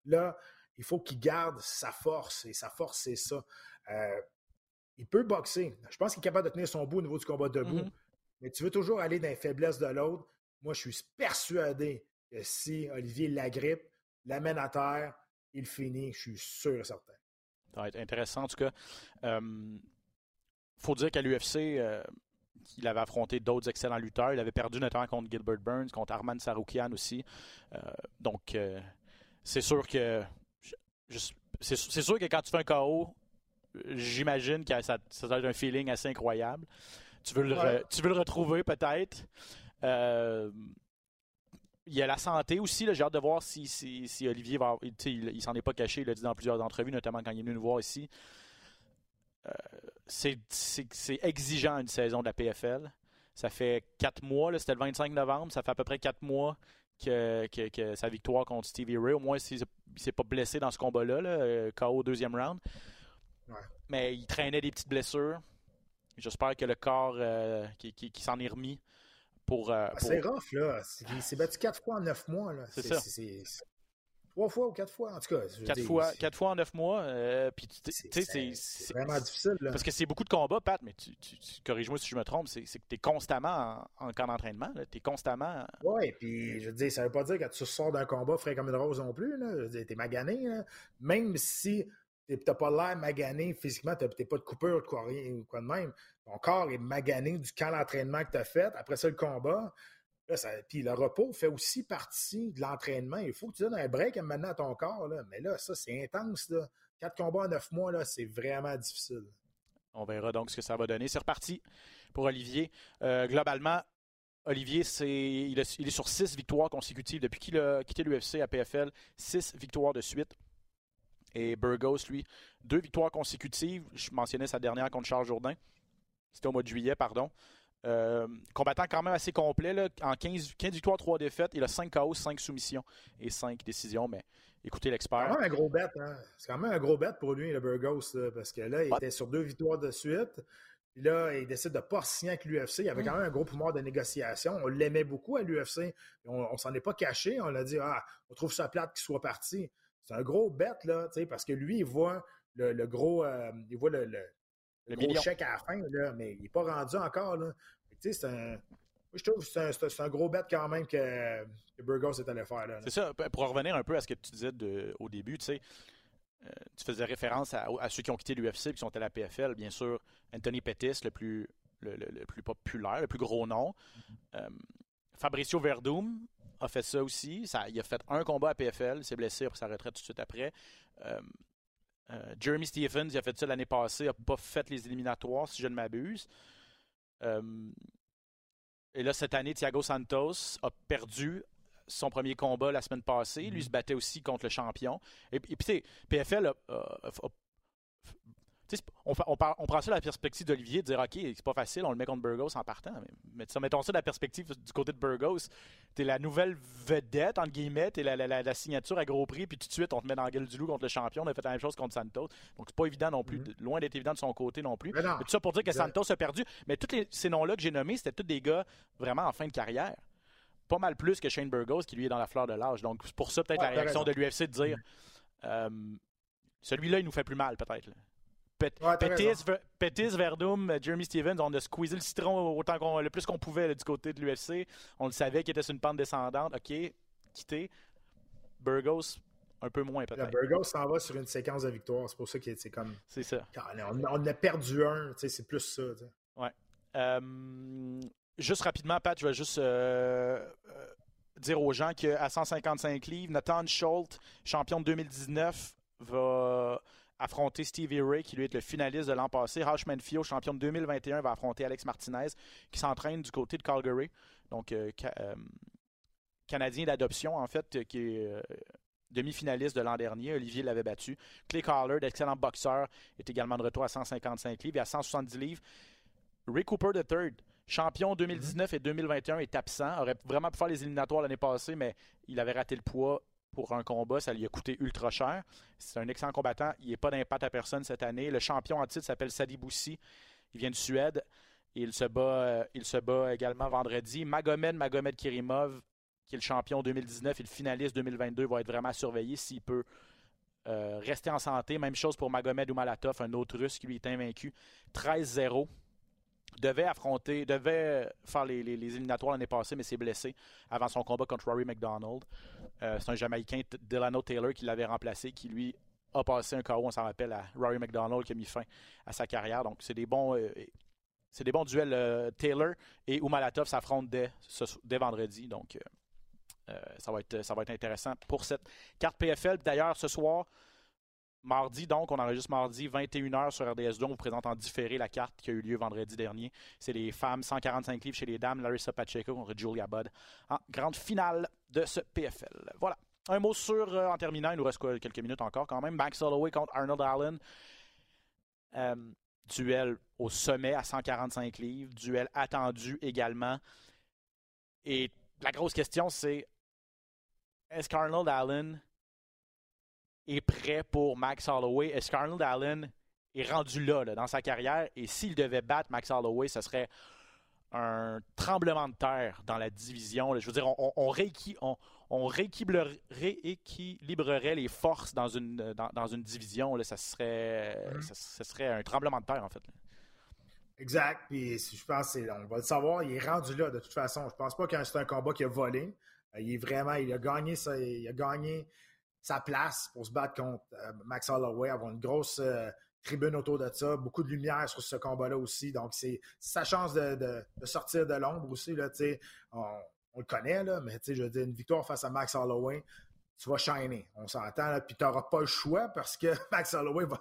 Là, il faut qu'il garde sa force, et sa force, c'est ça. Euh, il peut boxer. Je pense qu'il est capable de tenir son bout au niveau du combat debout, mm-hmm. mais tu veux toujours aller dans les faiblesses de l'autre. Moi, je suis persuadé que si Olivier l'agrippe, l'amène à terre, il finit, je suis sûr et certain. Ça va être intéressant en tout cas. Il euh, faut dire qu'à l'UFC, euh, il avait affronté d'autres excellents lutteurs. Il avait perdu notamment contre Gilbert Burns, contre Arman Saroukian aussi. Euh, donc, c'est sûr que c'est sûr que quand tu fais un KO, j'imagine que ça, ça doit être un feeling assez incroyable. Tu veux le, tu veux le retrouver peut-être il y a la santé aussi. J'ai hâte de voir si, si, Olivier va. Il, il s'en est pas caché, il l'a dit dans plusieurs entrevues, notamment quand il est venu nous voir ici. Euh, c'est exigeant une saison de la PFL. Ça fait quatre mois, c'était le 25 novembre, ça fait à peu près quatre mois que, sa victoire contre Stevie Ray, au moins s'il ne s'est pas blessé dans ce combat-là, euh, KO au deuxième round. Mais il traînait des petites blessures. J'espère que le corps euh, qui, qui s'en est remis pour. Euh, ah, c'est rough, là. Il s'est battu quatre fois en neuf mois. C'est ça. Trois fois ou quatre fois, en tout cas. Quatre, fois, quatre fois en neuf mois. Euh, c'est vraiment difficile. Là. Parce que c'est beaucoup de combats, Pat, mais tu, corrige-moi si je me trompe, c'est que tu es constamment en, camp d'entraînement. Tu es constamment. Oui, puis je veux dire, ça veut pas dire que tu sors d'un combat frais comme une rose non plus. Tu es magané. Là. Même si t'as pas l'air magané physiquement, t'as pas de coupure ou quoi, quoi de même. Ton corps est magané du camp d'entraînement que tu as fait. Après ça, le combat. puis le repos fait aussi partie de l'entraînement. Il faut que tu donnes un break maintenant à ton corps. Là. Mais là, ça, c'est intense. Là. Quatre combats en neuf mois, là, c'est vraiment difficile. On verra donc ce que ça va donner. C'est reparti pour Olivier. Euh, globalement, Olivier, il, est sur six victoires consécutives depuis qu'il a quitté l'UFC à PFL. Six victoires de suite. Et Burgos, lui, deux victoires consécutives. Je mentionnais sa dernière contre Charles Jourdain. C'était au mois de juillet, pardon. Euh, combattant quand même assez complet. Là. En 15, 15 victoires, 3 défaites. Il a 5 KO, 5 soumissions et 5 décisions. Mais écoutez l'expert. C'est quand même un gros bet. Hein? C'est quand même un gros bet pour lui, le Burgos. parce que là, il était sur deux victoires de suite. Puis là, il décide de ne pas signer avec l'UFC. Il avait quand même un gros pouvoir de négociation. On l'aimait beaucoup à l'UFC. On, ne s'en est pas caché. On a dit, ah, on trouve ça plate qu'il soit parti. C'est un gros bet, là, parce que lui, il voit le, gros, euh, il voit le, gros chèque à la fin, là, mais il n'est pas rendu encore. Là. C'est un, je trouve que c'est un, gros bet quand même que, Burgos est allé faire. C'est ça. Pour revenir un peu à ce que tu disais de, au début, tu sais, euh, tu faisais référence à, ceux qui ont quitté l'UFC et qui sont à la PFL. Bien sûr, Anthony Pettis, le plus, le, plus populaire, le plus gros nom. Mm-hmm. Euh, Fabricio Verdum, a fait ça aussi. Ça, il a fait un combat à PFL, il s'est blessé pour sa retraite tout de suite après. Euh, Euh, Jeremy Stephens, il a fait ça l'année passée, n'a pas fait les éliminatoires, si je ne m'abuse. Euh, et là, cette année, Thiago Santos a perdu son premier combat la semaine passée. Lui mm-hmm. se battait aussi contre le champion. Et, puis, PFL a, on, on, on, prend ça de la perspective d'Olivier, de dire OK, c'est pas facile, on le met contre Burgos en partant. Mais, mais mettons ça de la perspective du côté de Burgos. T'es la nouvelle vedette, entre guillemets, t'es la, la, signature à gros prix, puis tout de suite, on te met dans la gueule du loup contre le champion. On a fait la même chose contre Santos. Donc, c'est pas évident non plus, mm-hmm. loin d'être évident de son côté non plus. Mais, tout ça pour dire que Santos a perdu. Mais tous ces noms-là que j'ai nommés, c'était tous des gars vraiment en fin de carrière. Pas mal plus que Shane Burgos, qui lui est dans la fleur de l'âge. Donc, c'est pour ça, peut-être, la réaction de l'UFC de dire mm-hmm. euh, celui-là, il nous fait plus mal, peut-être. Pettis, Verdum, Jeremy Stevens, on a squeezé le citron autant qu'on, le plus qu'on pouvait du côté de l'UFC. On le savait qu'il était sur une pente descendante. OK, quitté. Burgos, un peu moins peut-être. Burgos s'en va sur une séquence de victoires. C'est pour ça que c'est comme. C'est ça. On, on, a perdu un, c'est plus ça. Ouais. Euh, juste rapidement, Pat, je vais juste euh, euh, dire aux gens qu'à 155 livres, Nathan Schultz, champion de 2019, va affronter Stevie Ray, qui lui est le finaliste de l'an passé. Hashman Fio, champion de 2021, va affronter Alex Martinez, qui s'entraîne du côté de Calgary. Donc, euh, euh, Canadien d'adoption, en fait, qui est euh, demi-finaliste de l'an dernier. Olivier l'avait battu. Clay Collard, excellent boxeur, est également de retour à 155 livres et à 170 livres. Ray Cooper III, champion 2019 et 2021, est absent. Aurait vraiment pu faire les éliminatoires l'année passée, mais il avait raté le poids pour un combat, ça lui a coûté ultra cher. C'est un excellent combattant. Il n'est pas d'impact à personne cette année. Le champion en titre s'appelle Sadi Boussi. Il vient de Suède. Il se bat, euh, il se bat également vendredi. Magomed Magomed Kirimov, qui est le champion 2019 et le finaliste 2022, va être vraiment surveillé s'il peut euh, rester en santé. Même chose pour Magomed Oumalatov, un autre russe qui lui est invaincu. 13-0 devait affronter, devait faire les, éliminatoires l'année passée, mais s'est blessé avant son combat contre Rory McDonald. Euh, c'est un Jamaïcain, Delano Taylor, qui l'avait remplacé, qui lui a passé un KO, on s'en rappelle, à Rory McDonald, qui a mis fin à sa carrière. Donc, c'est des bons, euh, c'est des bons duels. Euh, Taylor et Umalatov s'affrontent dès, vendredi. Donc, ça va être intéressant pour cette carte PFL. D'ailleurs, ce soir, Mardi, donc, on enregistre mardi, 21h sur RDS2. On vous présente en différé la carte qui a eu lieu vendredi dernier. C'est les femmes, 145 livres chez les dames, Larissa Pacheco contre Julia Budd en grande finale de ce PFL. Voilà. Un mot sur, euh, en terminant, il nous reste quelques minutes encore quand même. Max Holloway contre Arnold Allen. Euh, duel au sommet à 145 livres. Duel attendu également. Et la grosse question, c'est est-ce qu'Arnold Allen est prêt pour Max Holloway. Est-ce qu'Arnold Allen est rendu là, dans sa carrière? Et s'il devait battre Max Holloway, ce serait un tremblement de terre dans la division. Je veux dire, on, on, rééquilibrerait les forces dans une, dans, une division. Ça, serait, mm-hmm. ça, serait un tremblement de terre, en fait. Exact. Puis je pense, on va le savoir, il est rendu là de toute façon. Je pense pas que c'est un combat qui a volé. Euh, il est vraiment, il a gagné ça, il a gagné sa place pour se battre contre euh, Max Holloway, avoir une grosse euh, tribune autour de ça, beaucoup de lumière sur ce combat-là aussi. Donc, c'est sa chance de, sortir de l'ombre aussi. Là, on, on le connaît, là, mais je veux dire, une victoire face à Max Holloway, tu vas shiner. On s'entend, puis tu n'auras pas le choix parce que [laughs] Max Holloway va,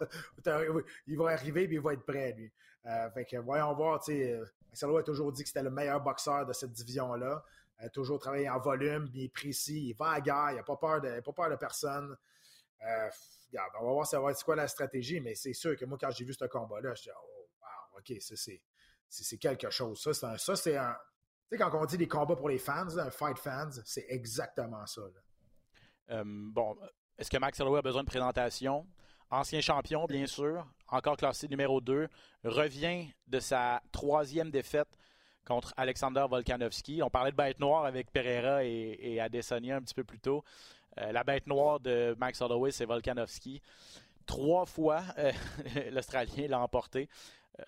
il va arriver et il va être prêt, lui. Euh, fait que voyons voir, Max Holloway a toujours dit que c'était le meilleur boxeur de cette division-là toujours travailler en volume, bien précis. Il va à la guerre, il n'a pas, peur de, pas peur de personne. Euh, regarde, on va voir c'est quoi la stratégie, mais c'est sûr que moi, quand j'ai vu ce combat-là, je dis Oh, wow, OK, c'est quelque chose. Ça, c'est un. Tu sais, quand on dit des combats pour les fans, un fight fans, c'est exactement ça. Euh, bon, est-ce que Max Holloway a besoin de présentation? Ancien champion, bien sûr, encore classé numéro 2, revient de sa troisième défaite contre Alexander Volkanovski. On parlait de bête noire avec Pereira et, Adesanya un petit peu plus tôt. Euh, la bête noire de Max Holloway, c'est Volkanovski. Trois fois, euh, [laughs] l'Australien l'a emporté. Euh,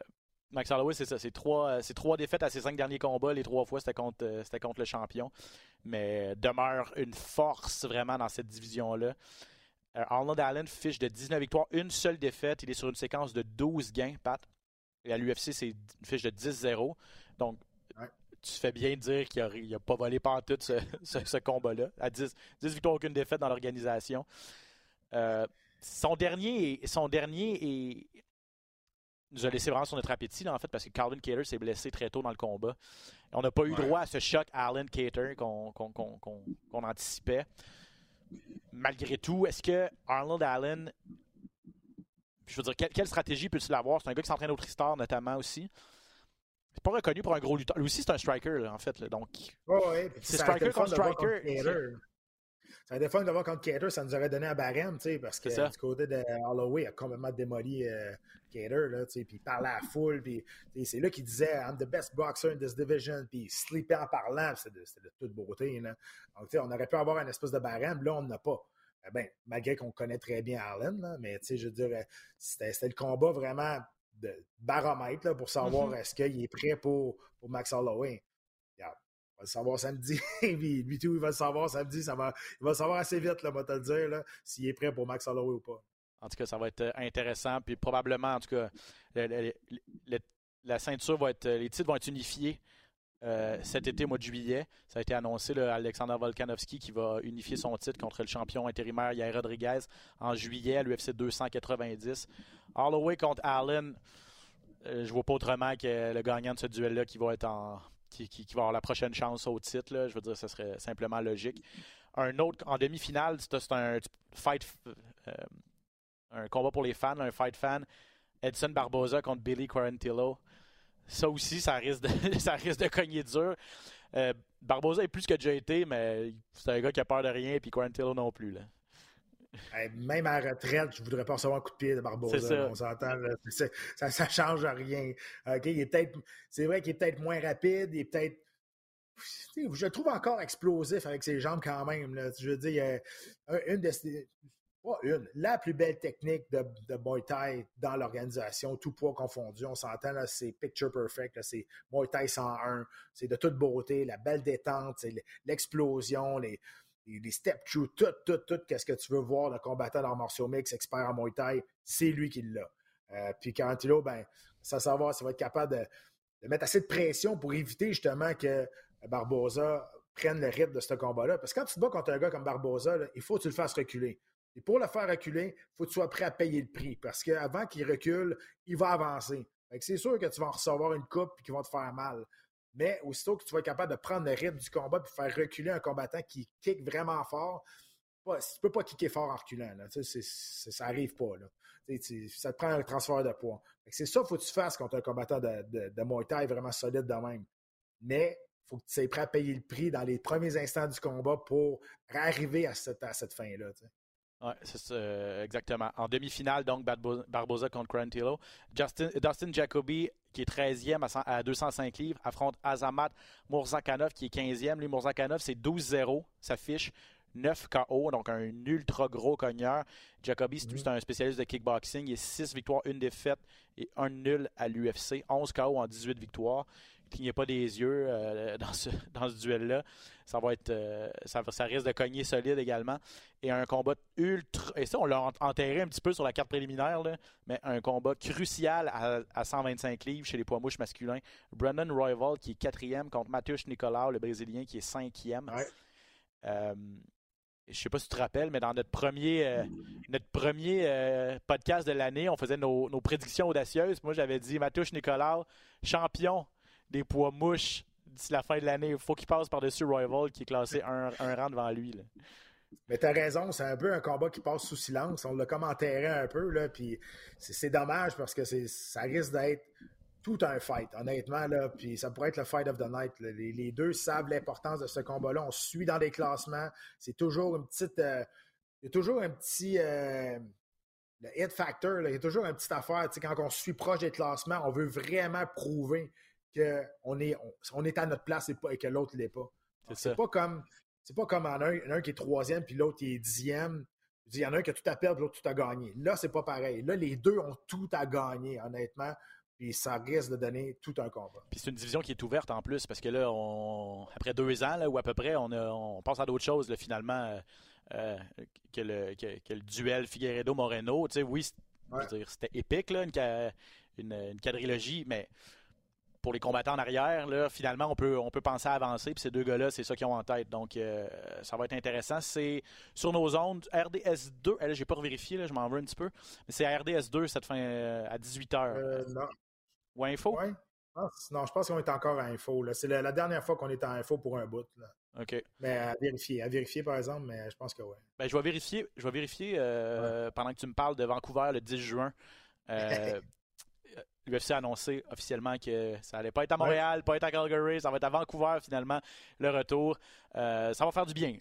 Max Holloway, c'est ça. C'est trois, défaites à ses cinq derniers combats. Les trois fois, c'était contre, contre le champion. Mais demeure une force vraiment dans cette division-là. Arnold Allen fiche de 19 victoires, une seule défaite. Il est sur une séquence de 12 gains, Pat. Et à l'UFC, c'est une fiche de 10-0. Donc, tu fais bien de dire qu'il n'a pas volé par [laughs] ce, ce, combat-là. À 10, victoires, aucune défaite dans l'organisation. Euh, son dernier, son dernier est, nous a laissé vraiment sur notre appétit, en fait, parce que Calvin Cater s'est blessé très tôt dans le combat. On n'a pas eu droit à ce choc Allen Cater qu'on anticipait. Malgré tout, est-ce que Arnold Allen, je veux dire, quelle, stratégie peut-il avoir? C'est un gars qui s'entraîne au Tristar, notamment aussi. C'est pas reconnu pour un gros lutteur. Lui aussi, c'est un striker, en fait. donc, c'est striker contre striker. Ça aurait été fun de voir contre Cater, ça nous aurait donné un barème, parce que du côté de Holloway, il a complètement démoli euh, Cater, là, puis il parlait à la foule, puis c'est là qu'il disait I'm the best boxer in this division, puis il sleepait en parlant, c'était de, de, toute beauté. Là. Donc, on aurait pu avoir un espèce de barème, là, on n'a pas. Eh ben, malgré qu'on connaît très bien Allen, là, mais je dirais, c'était le combat vraiment de baromètre là, pour savoir mm-hmm. est-ce qu'il est prêt pour, pour Max Holloway va le savoir samedi. [laughs] lui, tout, il va le savoir samedi. Ça va, il va le savoir assez vite, là, va te le dire, s'il est prêt pour Max Holloway ou pas. En tout cas, ça va être euh, intéressant. Puis probablement, en tout cas, la ceinture va être. Les titres vont être unifiés. Euh, cet été, mois de juillet, ça a été annoncé, là, Alexander Volkanovski qui va unifier son titre contre le champion intérimaire Yair Rodriguez en juillet à l'UFC 290. Holloway contre Allen, euh, je vois pas autrement que le gagnant de ce duel-là qui, va avoir la prochaine chance au titre. Je veux dire, ce serait simplement logique. Un autre, en demi-finale, c'est un fight, euh, un combat pour les fans, un fight fan. Edson Barboza contre Billy Quarantillo. Ça aussi, ça risque de, [laughs] ça risque de cogner dur. Euh, Barboza est plus que déjà été, mais c'est un gars qui a peur de rien, puis Quarantillo non plus. Là même à la retraite, je ne voudrais pas recevoir un coup de pied de Barbosa. On s'entend, ça ne change rien. c'est vrai qu'il est peut-être moins rapide, il est peut-être. Je le trouve encore explosif avec ses jambes quand même. Je veux dire, une des. Une, la plus belle technique de, de Muay Thai dans l'organisation, tout poids confondu. On s'entend, c'est picture perfect. C'est Muay Thai 101. C'est de toute beauté, la belle détente, l'explosion, les, les, step through, tout, tout, tout, qu'est-ce que tu veux voir d'un combattant dans martial mix, expert en Muay Thai, c'est lui qui l'a. Euh, puis Carantilo, ben, ça savoir s'il va être capable de, mettre assez de pression pour éviter justement que Barbosa prenne le rythme de ce combat-là. Parce que quand tu te bats contre un gars comme Barbosa, il faut que tu le fasses reculer. Et pour le faire reculer, il faut que tu sois prêt à payer le prix. Parce qu'avant qu'il recule, il va avancer. C'est sûr que tu vas en recevoir une coupe et qu'ils vont te faire mal. Mais aussitôt que tu vas être capable de prendre le rythme du combat et faire reculer un combattant qui kick vraiment fort, tu ne peux pas kicker fort en reculant. Ça n'arrive pas. Ça te prend un transfert de poids. C'est ça qu'il faut que tu fasses contre un combattant de, de, de Muay Thai vraiment solide de même. Mais il faut que tu sois prêt à payer le prix dans les premiers instants du combat pour arriver à cette fin-là. C'est euh, exactement. En demi-finale, donc, Barboza contre Quarantillo. Justin, Dustin Jacoby, qui est 13e à, 205 livres, affronte Azamat Mourzakanov, qui est 15e. Lui, Mourzakanov, c'est 12-0, sa fiche. 9 KO, donc un ultra gros cogneur. Jacoby, c'est mm-hmm. un spécialiste de kickboxing. Il est 6 victoires, 1 défaite et 1 nul à l'UFC. 11 KO en 18 victoires clignez pas des yeux euh, [laughs] dans ce, dans ce duel-là. Ça va être euh, ça, ça, risque de cogner solide également. Et un combat ultra. Et ça, on l'a enterré un petit peu sur la carte préliminaire, mais un combat crucial à, 125 livres chez les poids mouches masculins. Brandon Royval qui est quatrième contre Mathieu Nicolau, le Brésilien, qui est cinquième. Euh, je sais pas si tu te rappelles, mais dans notre premier, notre premier podcast de l'année, on faisait nos, nos, prédictions audacieuses. Moi, j'avais dit Matouche Nicolas, champion des poids mouches d'ici la fin de l'année. Il faut qu'il passe par-dessus Royval qui est classé un, rang devant lui. Mais t'as raison, c'est un peu un combat qui passe sous silence. On l'a comme enterré un peu, là, puis c'est dommage parce que ça risque d'être tout un fight, honnêtement, là, puis ça pourrait être le fight of the night. Les, deux savent l'importance de ce combat-là. On suit dans les classements. C'est toujours une petite... Euh, il y a toujours un petit... Euh, le hit factor, il y a toujours une petite affaire. Quand on suit proche des classements, on veut vraiment prouver qu'on est, on, est à notre place et, pas, et que l'autre ne l'est pas. C'est pas comme c'est pas comme en un, un qui est troisième puis l'autre qui est dixième. Il y en a un qui a tout à perdre, l'autre tout à gagner. Là, c'est pas pareil. Là, les deux ont tout à gagner, honnêtement. Puis ça risque de donner tout un combat. Puis c'est une division qui est ouverte en plus, parce que là, on, après deux ans, là, ou à peu près, on, on pense à d'autres choses, finalement, euh, euh, que, le, que, le duel Figueredo-Moreno. Oui, c'était épique, là, une, une, une quadrilogie, mais pour les combattants en arrière, là, finalement, on peut, on peut penser à avancer. Puis ces deux gars-là, c'est ça qu'ils ont en tête. Donc, euh, ça va être intéressant. C'est sur nos ondes, RDS2. Je n'ai pas revérifié, je m'en veux un petit peu. Mais c'est à RDS2 cette fin à 18h. Euh, non. Ou info? Ouais. Non, je pense qu'on est encore à info. C'est la, dernière fois qu'on est en info pour un bout. Là. OK. Mais à vérifier. À vérifier, par exemple, mais je pense que oui. Ben, je vais vérifier, je vais vérifier euh, pendant que tu me parles de Vancouver le 10 juin. [laughs] Euh, L'UFC a annoncé officiellement que ça allait pas être à Montréal, pas être à Calgary, ça va être à Vancouver finalement le retour. Euh, ça va faire du bien.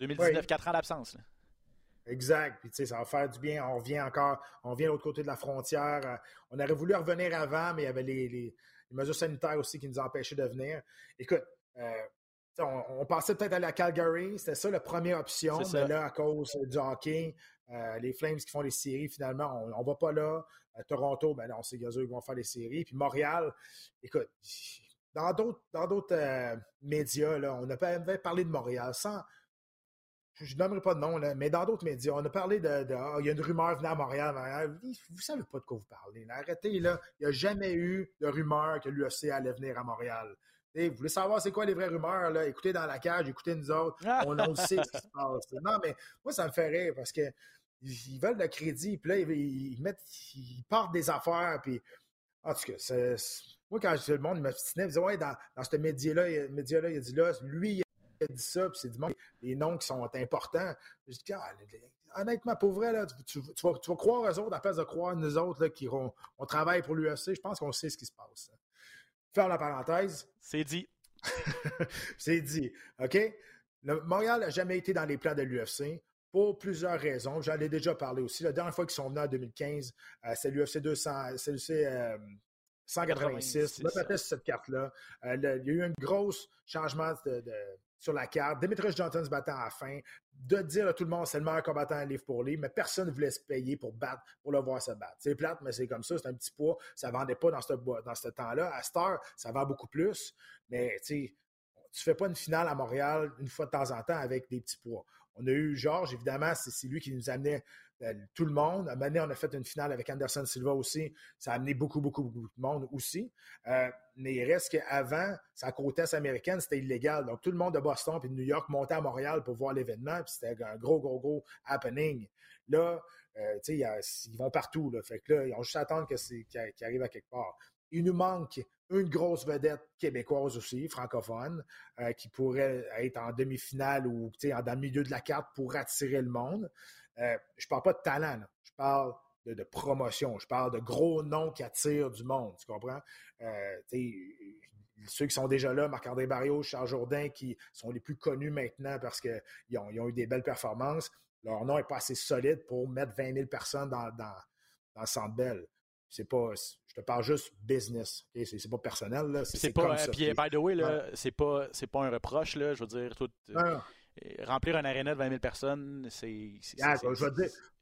2019, 4 ans d'absence. Exact. Puis, tu sais, ça va faire du bien. On revient encore, on vient de l'autre côté de la frontière. Euh, on aurait voulu revenir avant, mais il y avait les, mesures sanitaires aussi qui nous empêchaient de venir. Écoute, euh, on, pensait peut-être aller à Calgary. C'était ça la première option. Mais là, à cause du hockey, euh, les Flames qui font les séries, finalement, on ne va pas là. Toronto, ben on sait qu'ils vont faire les séries. Puis Montréal, écoute, dans d'autres, dans d'autres médias, là, on a parlé de Montréal sans, je ne nommerai pas de nom, là, mais dans d'autres médias, on a parlé de. Ah, il y a une rumeur venant à Montréal. Vous ne savez pas de quoi vous parlez. Arrêtez, là. Il n'y a jamais eu de rumeur que l'UFC allait venir à Montréal. vous voulez savoir c'est quoi les vraies rumeurs? Là? Écoutez dans la cage, écoutez nous autres. [laughs] On, on sait ce qui se passe. Non, mais moi, ça me fait rire parce que ils veulent le crédit, puis là, ils, mettent, ils partent des affaires, puis en tout cas, moi, quand le monde m'obstinait, ils disaient, ouais, dans, dans ce média-là, média -là, il a dit là, lui, a dit ça, puis c'est du monde, les noms qui sont importants. Je dis, ah, honnêtement, pour vrai, là, tu, vas, croire aux autres à place de croire nous autres là, qui on, on travaille pour l'UFC. Je pense qu'on sait ce qui se passe. Faire la parenthèse. C'est dit. [laughs] c'est dit. OK? Le, Montréal n'a jamais été dans les plans de l'UFC pour plusieurs raisons. J'en ai déjà parlé aussi. La dernière fois qu'ils sont venus en 2015, euh, c'est l'UFC 200, c'est l'UFC 186. Là, peut-être cette carte-là. Euh, il y a eu un gros changement de sur la carte. Demetrius Johnson se battant à la fin. De dire à tout le monde c'est le meilleur combattant à livre pour lui, mais personne ne voulait se payer pour battre, pour le voir se battre. C'est plate, mais c'est comme ça, c'est un petit poids. Ça ne vendait pas dans ce, dans ce temps-là. À Star, ça vend beaucoup plus. Mais tu ne fais pas une finale à Montréal une fois de temps en temps avec des petits poids. On a eu Georges, évidemment, c'est lui qui nous amenait euh, tout le monde. À un on a fait une finale avec Anderson Silva aussi. Ça a amené beaucoup, beaucoup, beaucoup de monde aussi. Euh, mais il reste qu'avant, sa côte américaine, c'était illégal. Donc, tout le monde de Boston et de New York montait à Montréal pour voir l'événement. Puis c'était un gros, gros, gros happening. Là, euh, tu sais, ils vont partout. Là. Fait que là, ils ont juste à attendre que c'est, qu'il arrive à quelque part. Il nous manque une grosse vedette québécoise aussi, francophone, qui pourrait être en demi-finale ou dans le milieu de la carte pour attirer le monde. Euh, je parle pas de talent, je parle de, promotion, je parle de gros noms qui attirent du monde, tu comprends? Euh, ceux qui sont déjà là, Marc-André Barrio, Charles Jourdain, qui sont les plus connus maintenant parce qu'ils ont, eu des belles performances, leur nom n'est pas assez solide pour mettre 20 000 personnes dans, dans, dans le centre belle. C'est pas, te parle juste business, c'est pas personnel. C'est pas, comme ça, puis, by the way, c'est pas, pas un reproche, là, je veux dire, tout, remplir un aréna de 20 000 personnes, c'est. Je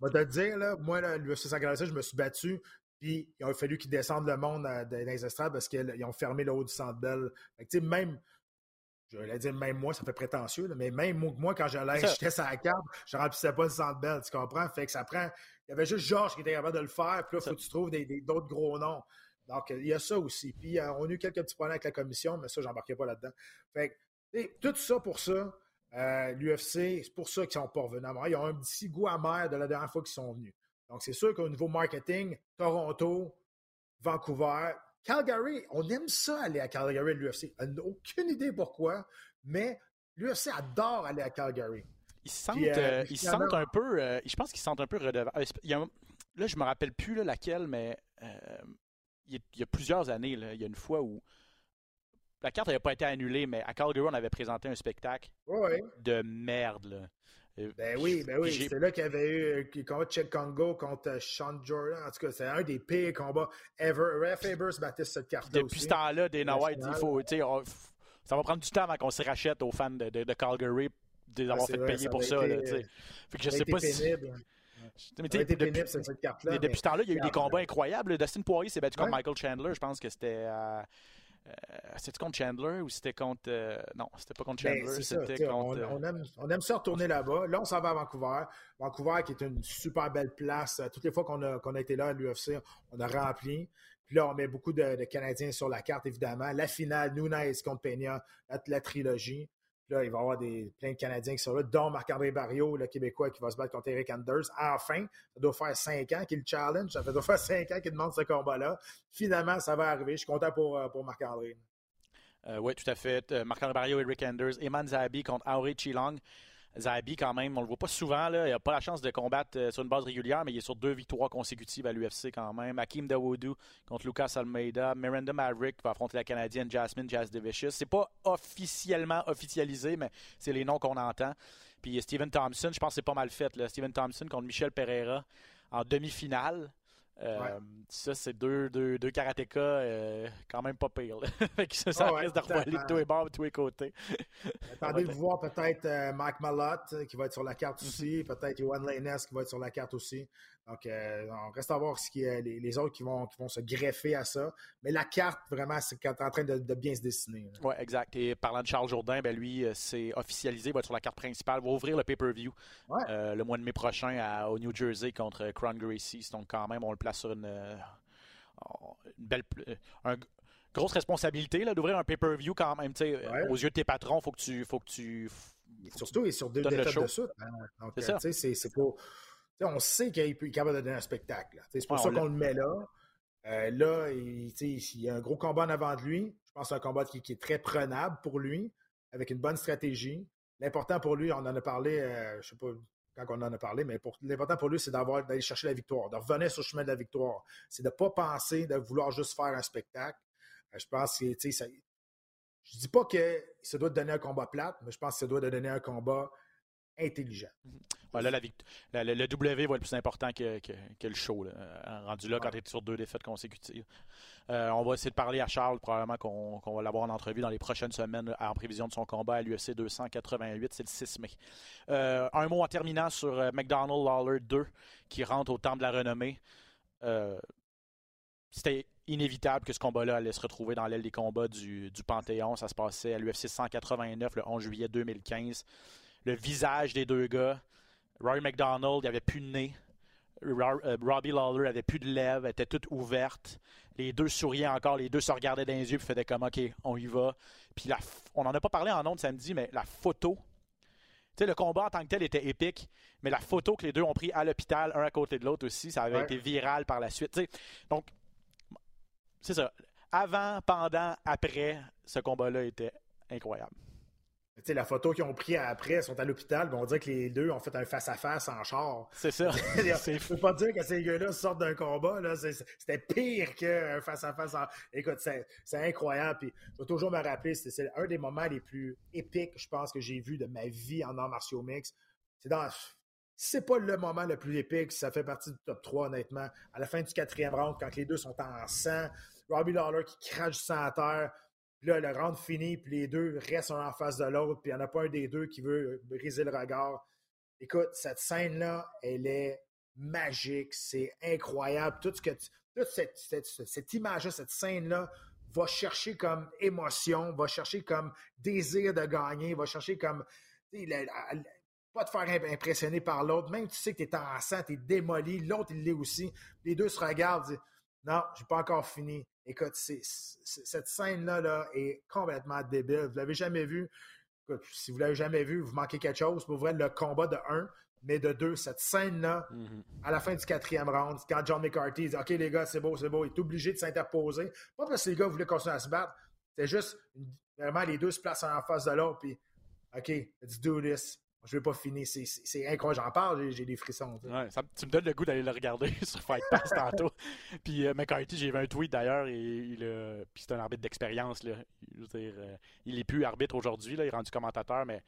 vais te dire, là, moi, l'UFC 147, je me suis battu, puis il a fallu qu'ils descendent le monde euh, dans les estrades parce qu'ils ont fermé le haut du centre belle. même. Je vais dire, même moi, ça fait prétentieux, mais même moi, quand j'allais, j'étais sur la carte, je remplissais pas le centre belle, tu comprends? Fait que ça prend. Il y avait juste Georges qui était capable de le faire, puis là, il faut que tu trouves d'autres gros noms. Donc, il y a ça aussi. Puis, euh, on a eu quelques petits problèmes avec la commission, mais ça, j'embarquais pas là-dedans. Fait que, tout ça pour ça, euh, L'UFC, c'est pour ça qu'ils sont pas revenus à Ils ont un petit goût amer de la dernière fois qu'ils sont venus. Donc, c'est sûr qu'au niveau marketing, Toronto, Vancouver, Calgary, on aime ça aller à Calgary, l'UFC. On n'a aucune idée pourquoi, mais l'UFC adore aller à Calgary. Ils sentent, euh, euh, ils sentent un peu, je pense qu'ils sentent un peu redevables. Là, je me rappelle plus laquelle, mais il y, a, plusieurs années, il y a une fois où la carte n'avait pas été annulée, mais à Calgary, on avait présenté un spectacle de merde. Là. Euh, ben oui, ben oui. C'est là qu'il y avait eu de Check Congo contre euh, Sean Jordan. En tout cas, c'est un des pires combats ever. Ref Faber se battait cette carte-là. Depuis ce temps-là, Dana White dit faut, ça va prendre du temps avant qu'on se rachète aux fans de, de, Calgary d'avoir fait payer pour ça. Là, fait que je sais pas pénible. si. Mais depuis, pénible, cette carte-là. Depuis ce temps-là, il y a eu des combats incroyables. Dustin Poirier s'est battu contre Michael Chandler. Je pense que c'était. c'était contre Chandler ou c'était contre. non, c'était pas contre ben, Chandler. c'était contre. On, aime, on, aime, ça retourner là-bas. Là, on s'en va à Vancouver. Vancouver qui est une super belle place. Toutes les fois qu'on a, a été là à l'UFC, on a rempli. Puis là, on met beaucoup de, Canadiens sur la carte, évidemment. La finale, Nunez contre Peña, la, trilogie. Là, il va y avoir des, plein de Canadiens qui sont là, dont Marc-André Barrio, le Québécois, qui va se battre contre Eric Anders. Enfin, ça doit faire cinq ans qu'il challenge. Ça doit faire cinq ans qu'il demande ce combat-là. Finalement, ça va arriver. Je suis content pour, euh, pour Marc-André. Euh, oui, tout à fait. Euh, Marc-André Barrio, Eric Anders, Eman Zabi contre Auré Chilong. Zabi, quand même, on le voit pas souvent. Il n'a pas la chance de combattre euh, sur une base régulière, mais il est sur deux victoires consécutives à l'UFC quand même. Hakim Dawoudou contre Lucas Almeida. Miranda Maverick va affronter la Canadienne Jasmine Jazz Ce C'est pas officiellement officialisé, mais c'est les noms qu'on entend. Puis Steven Thompson, je pense que c'est pas mal fait. Steven Thompson contre Michel Pereira en demi-finale. Euh, ça, c'est deux, deux, deux karatékas euh, quand même pas pire. [laughs] ça, ça risque de de tous les bords, de tous les côtés. [laughs] Attendez de voir peut-être euh, Mike Malotte qui va être sur la carte aussi, peut-être Johan Lainez qui va être sur la carte aussi. Donc, euh, on reste à voir ce qui, les, autres qui vont, qui vont se greffer à ça. Mais la carte, vraiment, c'est en train de, bien se dessiner. Oui, exact. Et parlant de Charles Jourdain, ben lui, euh, c'est officialisé, il va être sur la carte principale, il va ouvrir le pay-per-view euh, le mois de mai prochain à, au New Jersey contre Crown Gracie. Donc, quand même, on le place sur une, belle. grosse responsabilité d'ouvrir un pay-per-view quand même. Aux yeux de tes patrons, il faut que tu. Faut que tu Surtout, et sur deux défaites de suite. Hein. c'est ça. C'est pas on sait qu'il est capable de donner un spectacle. C'est pour ça qu'on le met là. Euh, là, il, y a un gros combat en avant de lui. Je pense que c'est un combat qui, est très prenable pour lui, avec une bonne stratégie. L'important pour lui, on en a parlé, euh, je sais pas quand on en a parlé, mais l'important pour lui, c'est d'aller chercher la victoire, de revenir sur le chemin de la victoire. C'est de ne pas penser de vouloir juste faire un spectacle. Euh, je pense que, tu sais, je dis pas que ça doit te donner un combat plate, mais je pense que ça doit te donner un combat intelligent. Voilà, la, le W va être plus important que, le show. Euh, rendu là, quand tu es sur deux défaites consécutives. Euh, on va essayer de parler à Charles, probablement qu'on va l'avoir en entrevue dans les prochaines semaines en prévision de son combat à l'UFC 288, c'est le 6 mai. Euh, un mot en terminant sur McDonald Lawler 2 qui rentre au temps de la renommée. C'était inévitable que ce combat-là allait se retrouver dans l'aile des combats du, du Panthéon. Ça se passait à l'UFC 189 le 11 juillet 2015 le visage des deux gars. Rory McDonald, il avait plus de nez. Euh, Robbie Lawler avait plus de lèvres, était toute ouverte. Les deux souriaient encore, les deux se regardaient dans les yeux et faisaient comme OK, on y va. Puis la, on n'en a pas parlé en ondes samedi, mais la photo. Tu sais, le combat en tant que tel était épique, mais la photo que les deux ont pris à l'hôpital, un à côté de l'autre aussi, ça avait été viral par la suite. donc, c'est ça. Avant, pendant, après, ce combat-là était incroyable la photo qu'ils ont pris après, ils sont à l'hôpital, on dirait que les deux ont fait un face-à-face en char. C'est ça. [laughs] Je peux pas dire que ces gars-là sortent d'un combat. C'était pire qu'un face-à-face. Écoute, c'est incroyable. Puis, je vais toujours me rappeler, c'est un des moments les plus épiques, je pense, que j'ai vu de ma vie en arts martiaux mix. C'est dans. c'est pas le moment le plus épique, ça fait partie du top 3, honnêtement. À la fin du quatrième round, quand les deux sont en sang, Robbie Lawler qui crache sang à terre, là, le round fini, puis les deux restent en face de l'autre, puis il n'y en a pas un des deux qui veut briser le regard. Écoute, cette scène-là, elle est magique, c'est incroyable. Toute cette, cette, image-là, cette scène-là, va chercher comme émotion, va chercher comme désir de gagner, va chercher comme pas te faire impressionner par l'autre. Même tu sais que tu es en sang, tu es démoli, l'autre il l'est aussi. Les deux se regardent, disent, non, j'ai pas encore fini. Écoute, cette scène-là là, est complètement débile. Vous l'avez jamais vu. si vous l'avez jamais vu, vous manquez quelque chose. Pour vrai, le combat de 1, mais de 2, cette scène-là, mm-hmm. à la fin du quatrième round, quand John McCarthy dit OK, les gars, c'est beau, c'est beau, il est obligé de s'interposer. Pas parce que les gars voulaient continuer à se battre. C'est juste vraiment les deux se placent en face de l'autre, puis OK, let's do this je vais pas finir. C'est incroyable. J'en parle, j'ai des frissons. Ouais, ça, tu me donnes le goût d'aller le regarder [laughs] sur Fight Pass tantôt. Puis euh, McCarthy, j'ai vu un tweet d'ailleurs, et il puis c'est un arbitre d'expérience. Euh, il est plus arbitre aujourd'hui, il est rendu commentateur, mais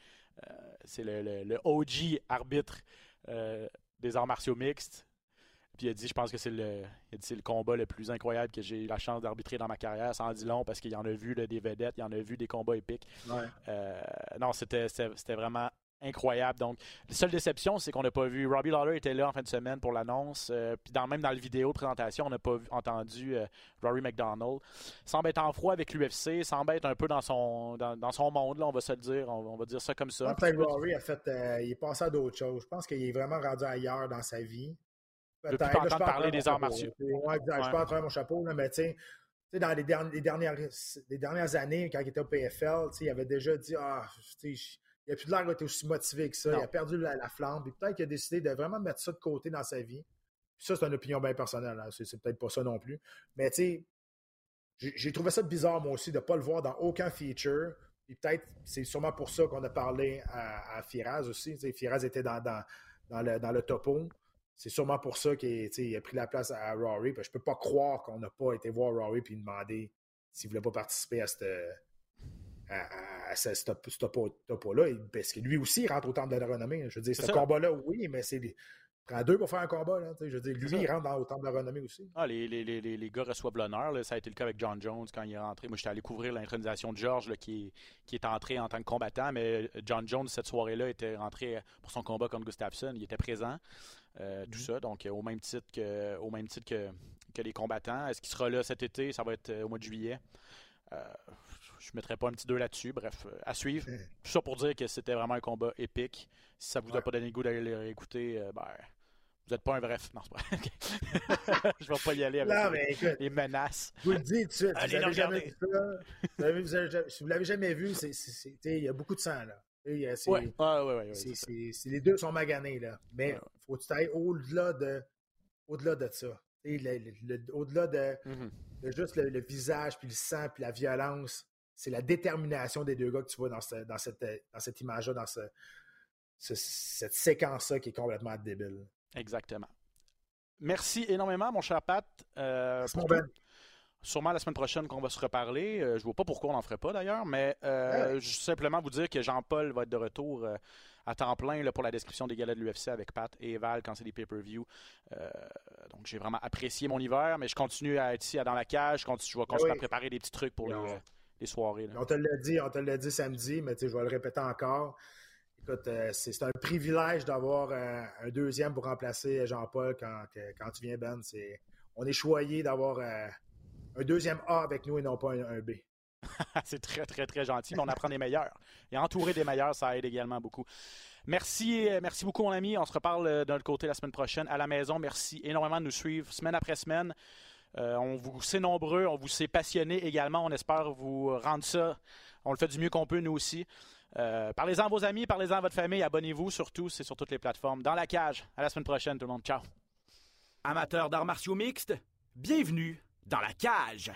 euh, c'est le, le, OG arbitre des arts martiaux mixtes. Puis il a dit, je pense que c'est le, le combat le plus incroyable que j'ai eu la chance d'arbitrer dans ma carrière. Sans dit long parce qu'il y en a vu des vedettes, il y en a vu des combats épiques. non, c'était vraiment incroyable. Donc, la seule déception, c'est qu'on n'a pas vu. Robbie Lawler était là en fin de semaine pour l'annonce. Euh, puis dans, même dans la vidéo de présentation, on n'a pas entendu euh, Rory McDonald. Semble être en froid avec l'UFC, semble être un peu dans son, dans, son monde, là, on va se le dire. On, va dire ça comme ça. Je Rory a fait, euh, il est passé à d'autres choses. Je pense qu'il est vraiment rendu ailleurs dans sa vie. Peut-être. Je peux parler des arts martiaux. Ouais, Je peux entrer mon chapeau, là, mais tu sais, dans les, dernières, les dernières années, quand il était au PFL, il avait déjà dit Ah, il a plus de l'air d'être aussi motivé que ça. Il a perdu la, flamme. Puis peut-être qu'il a décidé de vraiment mettre ça de côté dans sa vie. Puis ça, c'est une opinion bien personnelle. Hein. C'est, peut-être pas ça non plus. Mais tu sais, j'ai, trouvé ça bizarre, moi aussi, de ne pas le voir dans aucun feature. Puis peut-être, c'est sûrement pour ça qu'on a parlé à, Firaz aussi. Firaz était dans, dans, le, dans le topo. C'est sûrement pour ça qu'il a pris la place à Rory. Je je peux pas croire qu'on n'a pas été voir Rory et demander s'il voulait pas participer à cette à, ce, topo-là, parce que lui aussi il rentre au temple de la renommée. Je veux dire, ce combat-là, oui, mais c'est. Prends deux pour faire un combat. Là, je veux dire, lui, il rentre dans, au temple de la renommée aussi. Ah, les, les, les, les, gars reçoivent l'honneur. Ça a été le cas avec John Jones quand il est rentré. Moi, j'étais allé couvrir l'intronisation de George qui, est, qui est entré en tant que combattant, mais John Jones, cette soirée-là, était rentré pour son combat contre Gustafsson. Il était présent. Euh, tout mm-hmm. ça, donc au même titre que, au même titre que, que les combattants. Est-ce qu'il sera là cet été? Ça va être euh, au mois de juillet. Euh, je ne mettrai pas un petit 2 là-dessus. Bref, euh, à suivre. Tout ça pour dire que c'était vraiment un combat épique. Si ça vous a pas donné le goût d'aller le réécouter, euh, ben, vous n'êtes pas un vrai. Non, c'est pas [laughs] [laughs] Je vais pas y aller avec les menaces. Je vous le dis tout de suite. vous n'avez jamais vu ça. si vous l'avez jamais vu, il y a beaucoup de sang là. C'est les deux sont maganés là. Mais il faut que tu ailles au-delà de, au-delà de ça. Au-delà de, mm-hmm. de, juste le, le, visage, puis le sang, puis la violence c'est la détermination des deux gars que tu vois dans, dans cette, dans cette image-là, dans cette séquence-là qui est complètement débile. Exactement. Merci énormément, mon cher Pat. Euh, Sûrement la semaine prochaine qu'on va se reparler. Euh, je ne vois pas pourquoi on n'en ferait pas d'ailleurs, mais euh, simplement vous dire que Jean-Paul va être de retour euh, à temps plein là, pour la description des galas de l'UFC avec Pat et Val quand c'est des pay-per-view. donc j'ai vraiment apprécié mon hiver, mais je continue à être ici dans la cage. Je, continue, je vais continuer à préparer des petits trucs pour le les soirées. On te l'a dit, on te l'a dit samedi, mais je vais le répéter encore. Écoute, euh, c'est un privilège d'avoir euh, un deuxième pour remplacer Jean-Paul quand, quand tu viens, Ben. on est choyé d'avoir euh, un deuxième A avec nous et non pas un, B. [laughs] c'est très, très, très gentil, mais on apprend des meilleurs. Et entourer des meilleurs, ça aide également beaucoup. Merci, merci beaucoup, mon ami. On se reparle d'un côté la semaine prochaine à la maison. Merci énormément de nous suivre semaine après semaine. Euh, on vous sait nombreux, on vous sait passionnés également. On espère vous rendre ça. On le fait du mieux qu'on peut, nous aussi. Euh, parlez-en à vos amis, parlez-en à votre famille, abonnez-vous surtout, c'est sur toutes les plateformes. Dans la cage. À la semaine prochaine, tout le monde. Ciao. Amateurs d'arts martiaux mixtes, bienvenue dans la cage.